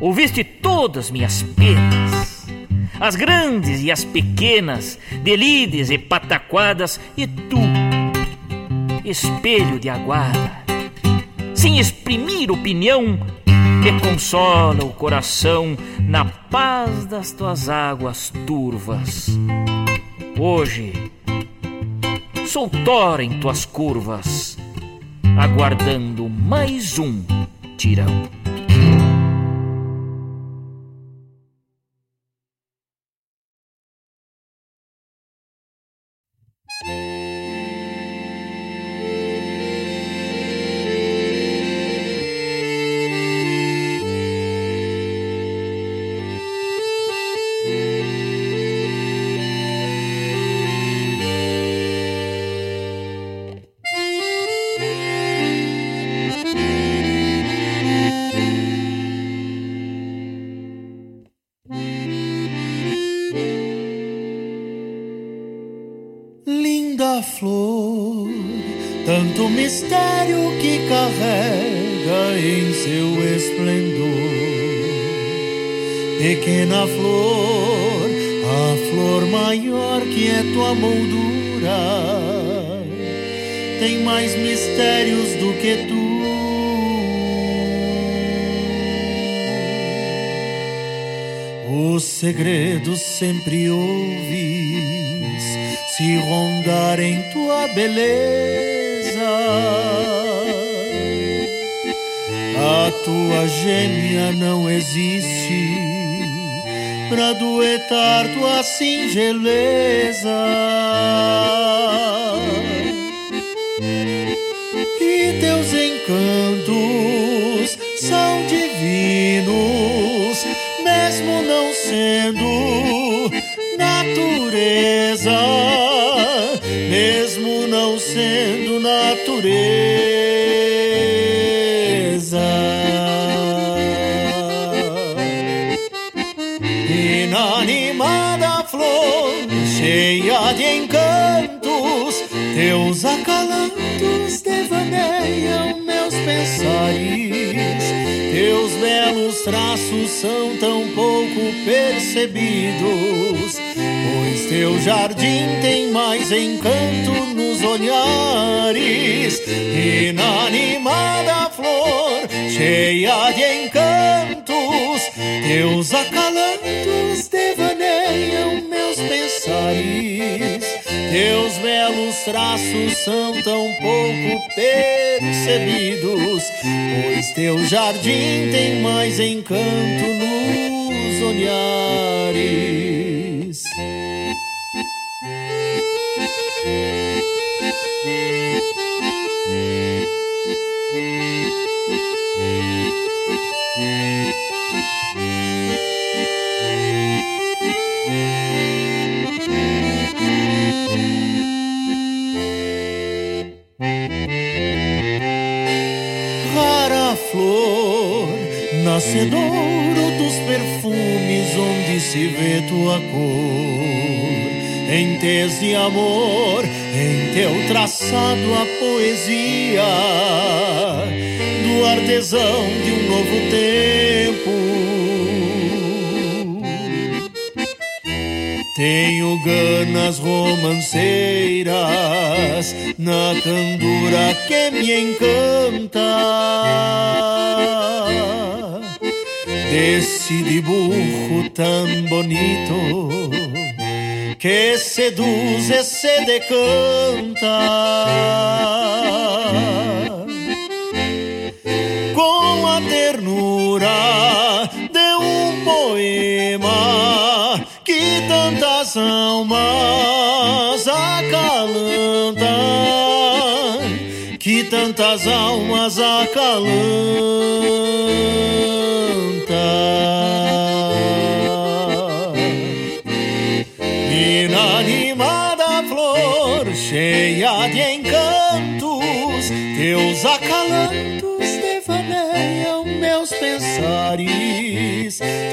S16: Ouviste todas minhas penas, as grandes e as pequenas, delides e pataquadas, e tu, espelho de aguada, sem exprimir opinião, me consola o coração na paz das tuas águas turvas. Hoje, sou tora em tuas curvas, aguardando mais um tirão.
S17: Os segredos sempre ouvis se rondar em tua beleza. A tua gêmea não existe pra duetar tua singeleza. E teus encantos são divinos, mesmo não sendo natureza, mesmo não sendo natureza. Inanimada flor, cheia de encantos, teus acalantos devaneiam meus pensares. Traços são tão pouco percebidos, pois teu jardim tem mais encanto nos olhares. Inanimada flor, cheia de encantos, teus acalantos devaneiam meus pensares. Teus belos traços são tão pouco percebidos, pois teu jardim tem mais encanto nos olhares. Conhecedouro dos perfumes onde se vê tua cor. Em tez de amor, em teu traçado a poesia do artesão de um novo tempo. Tenho ganas romanceiras na candura que me encanta. Desse dibujo tão bonito que seduz e se decanta. Com a ternura de um poema que tantas almas acalanta, que tantas almas acalanta.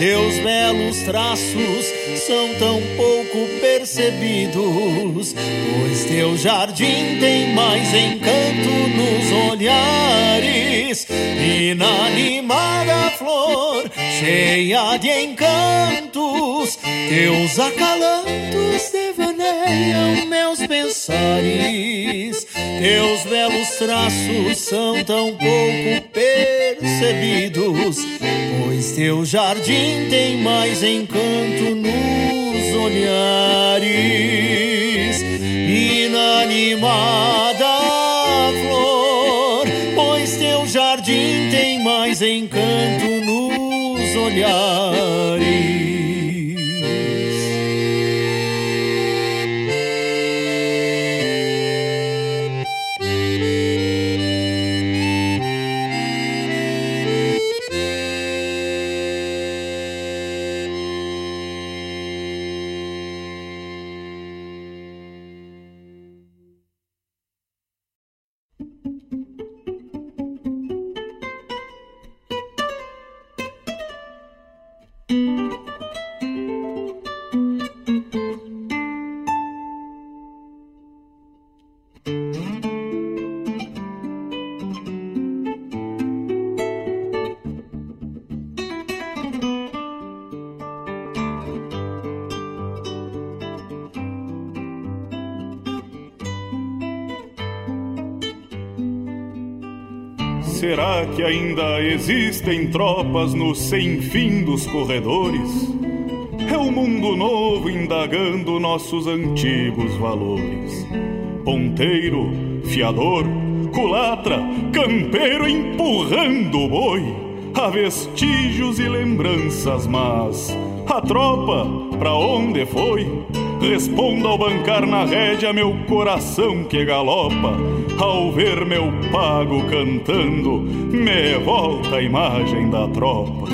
S17: Teus belos traços são tão pouco percebidos, pois teu jardim tem mais encanto nos olhares. Inanimada flor, cheia de encantos, teus acalantos devaneiam meus pensares, teus belos traços são tão pouco percebidos, pois teu jardim tem mais encanto nos olhares. Inanimada flor, pois teu jardim tem mais encanto
S18: existem tropas no sem fim dos corredores? É o mundo novo indagando nossos antigos valores. Ponteiro, fiador, culatra, campeiro empurrando o boi. Há vestígios e lembranças, mas a tropa pra onde foi? Responda ao bancar na rédea meu coração que galopa. Ao ver meu pago cantando, me volta a imagem da tropa.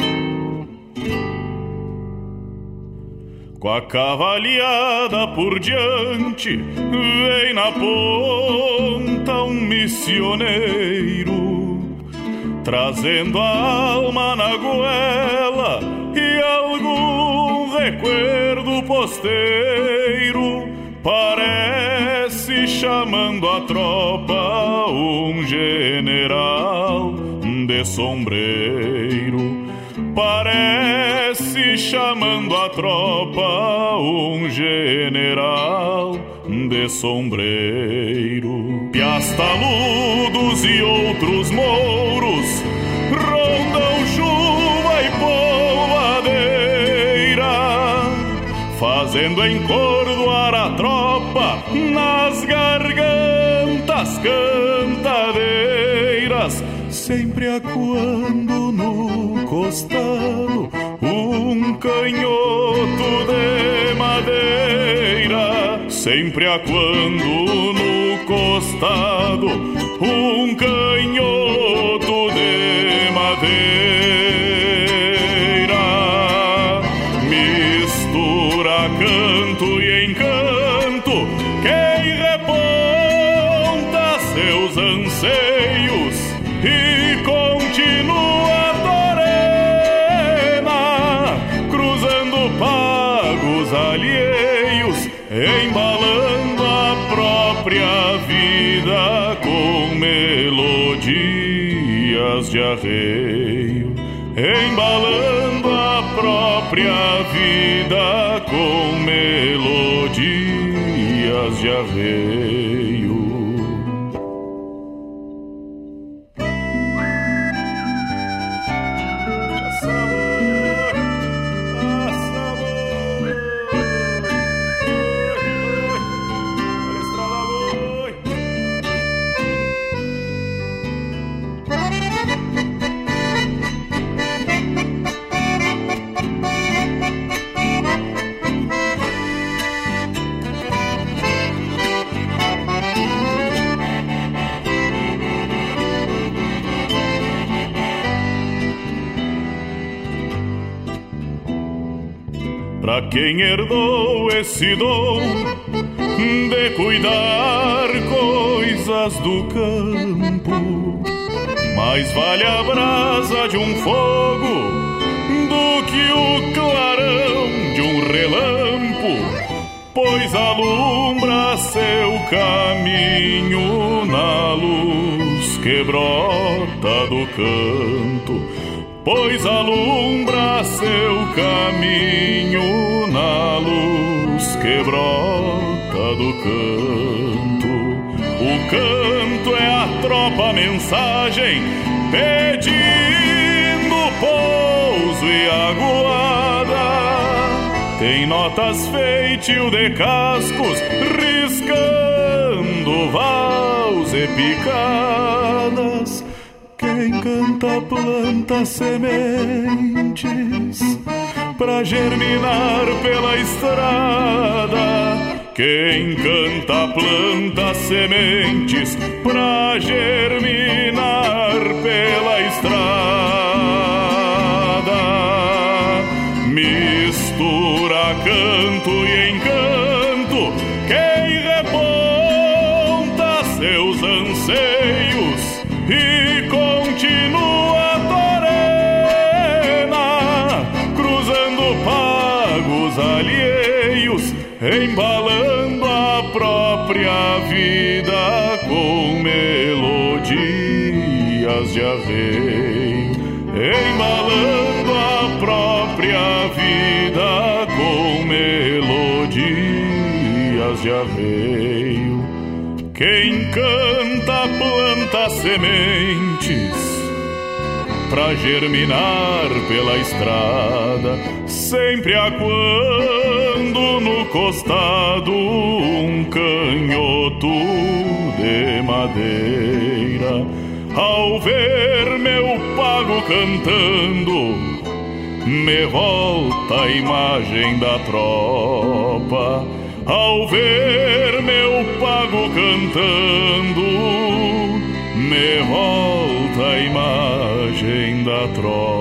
S18: Com a cavalhada por diante, vem na ponta um missioneiro, trazendo a alma na goela e algum recuerdo posteiro. Parece chamando a tropa um general de sombreiro. Parece chamando a tropa um general de sombreiro. Piastaludos e outros mouros fazendo encordoar a tropa nas gargantas cantadeiras, sempre acuando no costado um canhoto de madeira, sempre acuando no costado um canhoto arreio, embalando a própria vida com melodias de arreio. Quem herdou esse dom de cuidar coisas do campo, mais vale a brasa de um fogo do que o clarão de um relampo, pois alumbra seu caminho na luz que brota do canto pois alumbra seu caminho canto. O canto é a tropa mensagem pedindo pouso e aguada. Tem notas feitio de cascos riscando vals e picadas quem canta planta sementes pra germinar pela estrada. Quem canta planta sementes pra germinar pela estrada. Mistura canto de arreio. Quem canta planta sementes pra germinar pela estrada, sempre a quando no costado um canhoto de madeira. Ao ver meu pago cantando, me volta a imagem da tropa ao ver meu pago cantando, me volta a imagem da tropa.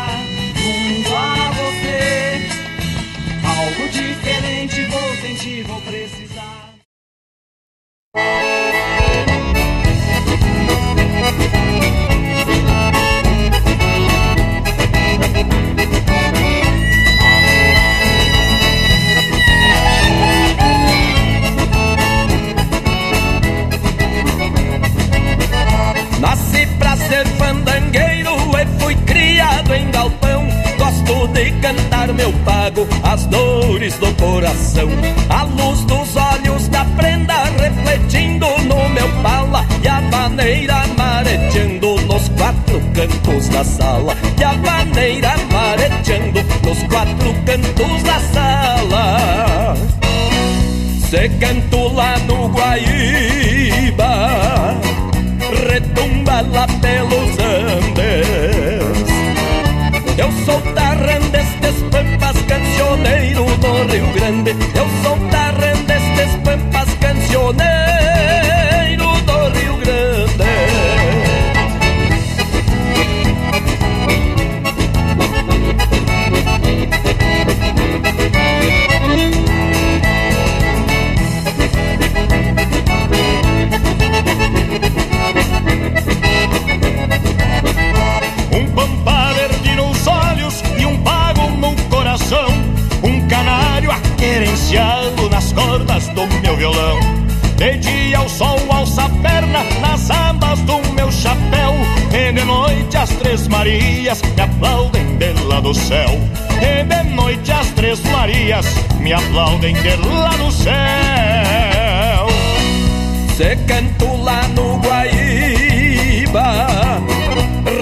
S19: Sala E a maneira mareteando nos quatro cantos da sala. Se canto lá no Guaíba Retumba lá pelos Andes. Eu sou tarran destes pampas cancioneiro do Rio Grande. Eu sou
S20: me aplaudem de lá do céu. E de noite as três marias me aplaudem de lá do céu.
S19: Se canto lá no Guaíba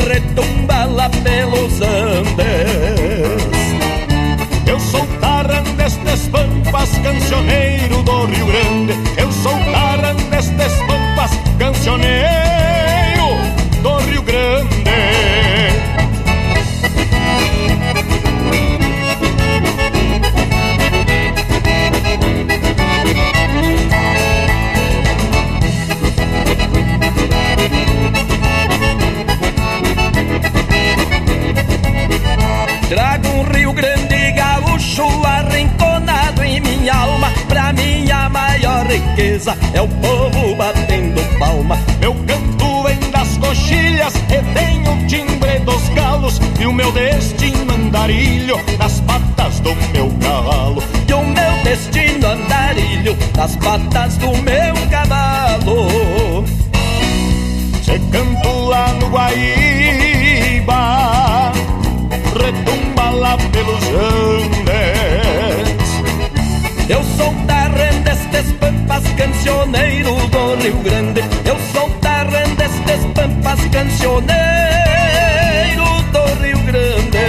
S19: Retumba lá pelos Andes.
S20: Eu sou tarran destes pampas, cancioneiro
S19: riqueza é o povo batendo palma
S20: Meu canto vem das coxilhas tem o timbre dos galos e o meu destino andarilho nas patas do meu cavalo.
S19: E o meu destino andarilho nas patas do meu cavalo
S20: Se canto lá no Guaíba, retumba lá pelos Andes.
S19: Pampas cancioneiro do Rio Grande. Eu sou tarran destes pampas cancioneiro do Rio Grande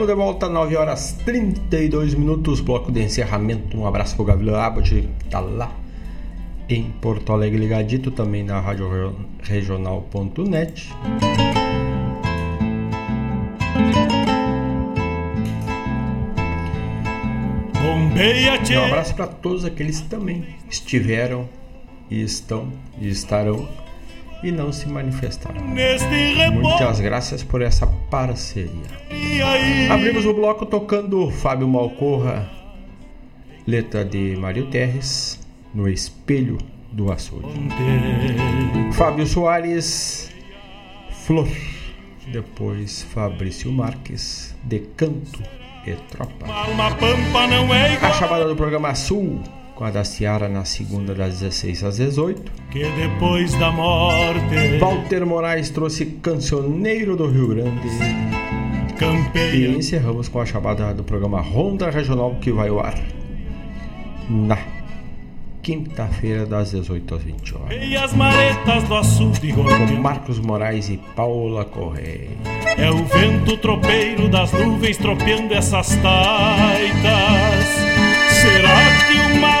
S3: Estamos de volta, 9 horas 32 minutos, bloco de encerramento. Um abraço pro Gabriel Abad, que tá lá em Porto Alegre ligadito, também na rádio regional.net. Um abraço para todos aqueles que também estiveram e estão e estarão e não se manifestaram. Muitas graças por essa parceria. Abrimos o bloco tocando Fábio Malcorra, letra de Mário Terres, no espelho do açude. Fábio Soares, Flor. Depois Fabrício Marques, de Canto e Tropa. A chamada do programa Sul com a da Ciara na segunda das 16 às 18.
S20: Que depois da morte.
S3: Walter Moraes trouxe Cancioneiro do Rio Grande.
S20: Campeia.
S3: E encerramos com a chamada do programa Ronda Regional que vai ao ar na quinta-feira das 18 às 20 horas.
S20: E as maretas do açude
S3: Com Marcos Moraes e Paula Correia.
S20: É o vento tropeiro das nuvens tropeando essas taitas. Será que uma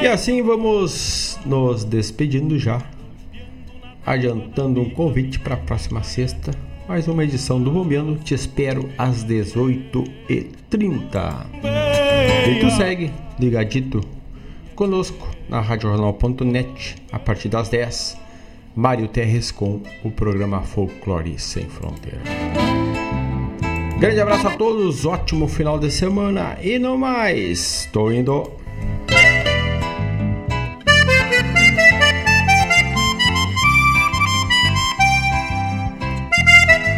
S20: é?
S3: E assim vamos nos despedindo já, adiantando um convite para a próxima sexta. mais uma edição do Bombeando. Te espero às 18h30. E tu segue, ligadito, conosco na RadioJornal.net a partir das 10 Mário Terres com o programa Folclore Sem Fronteira. Grande abraço a todos, ótimo final de semana e não mais. Estou indo.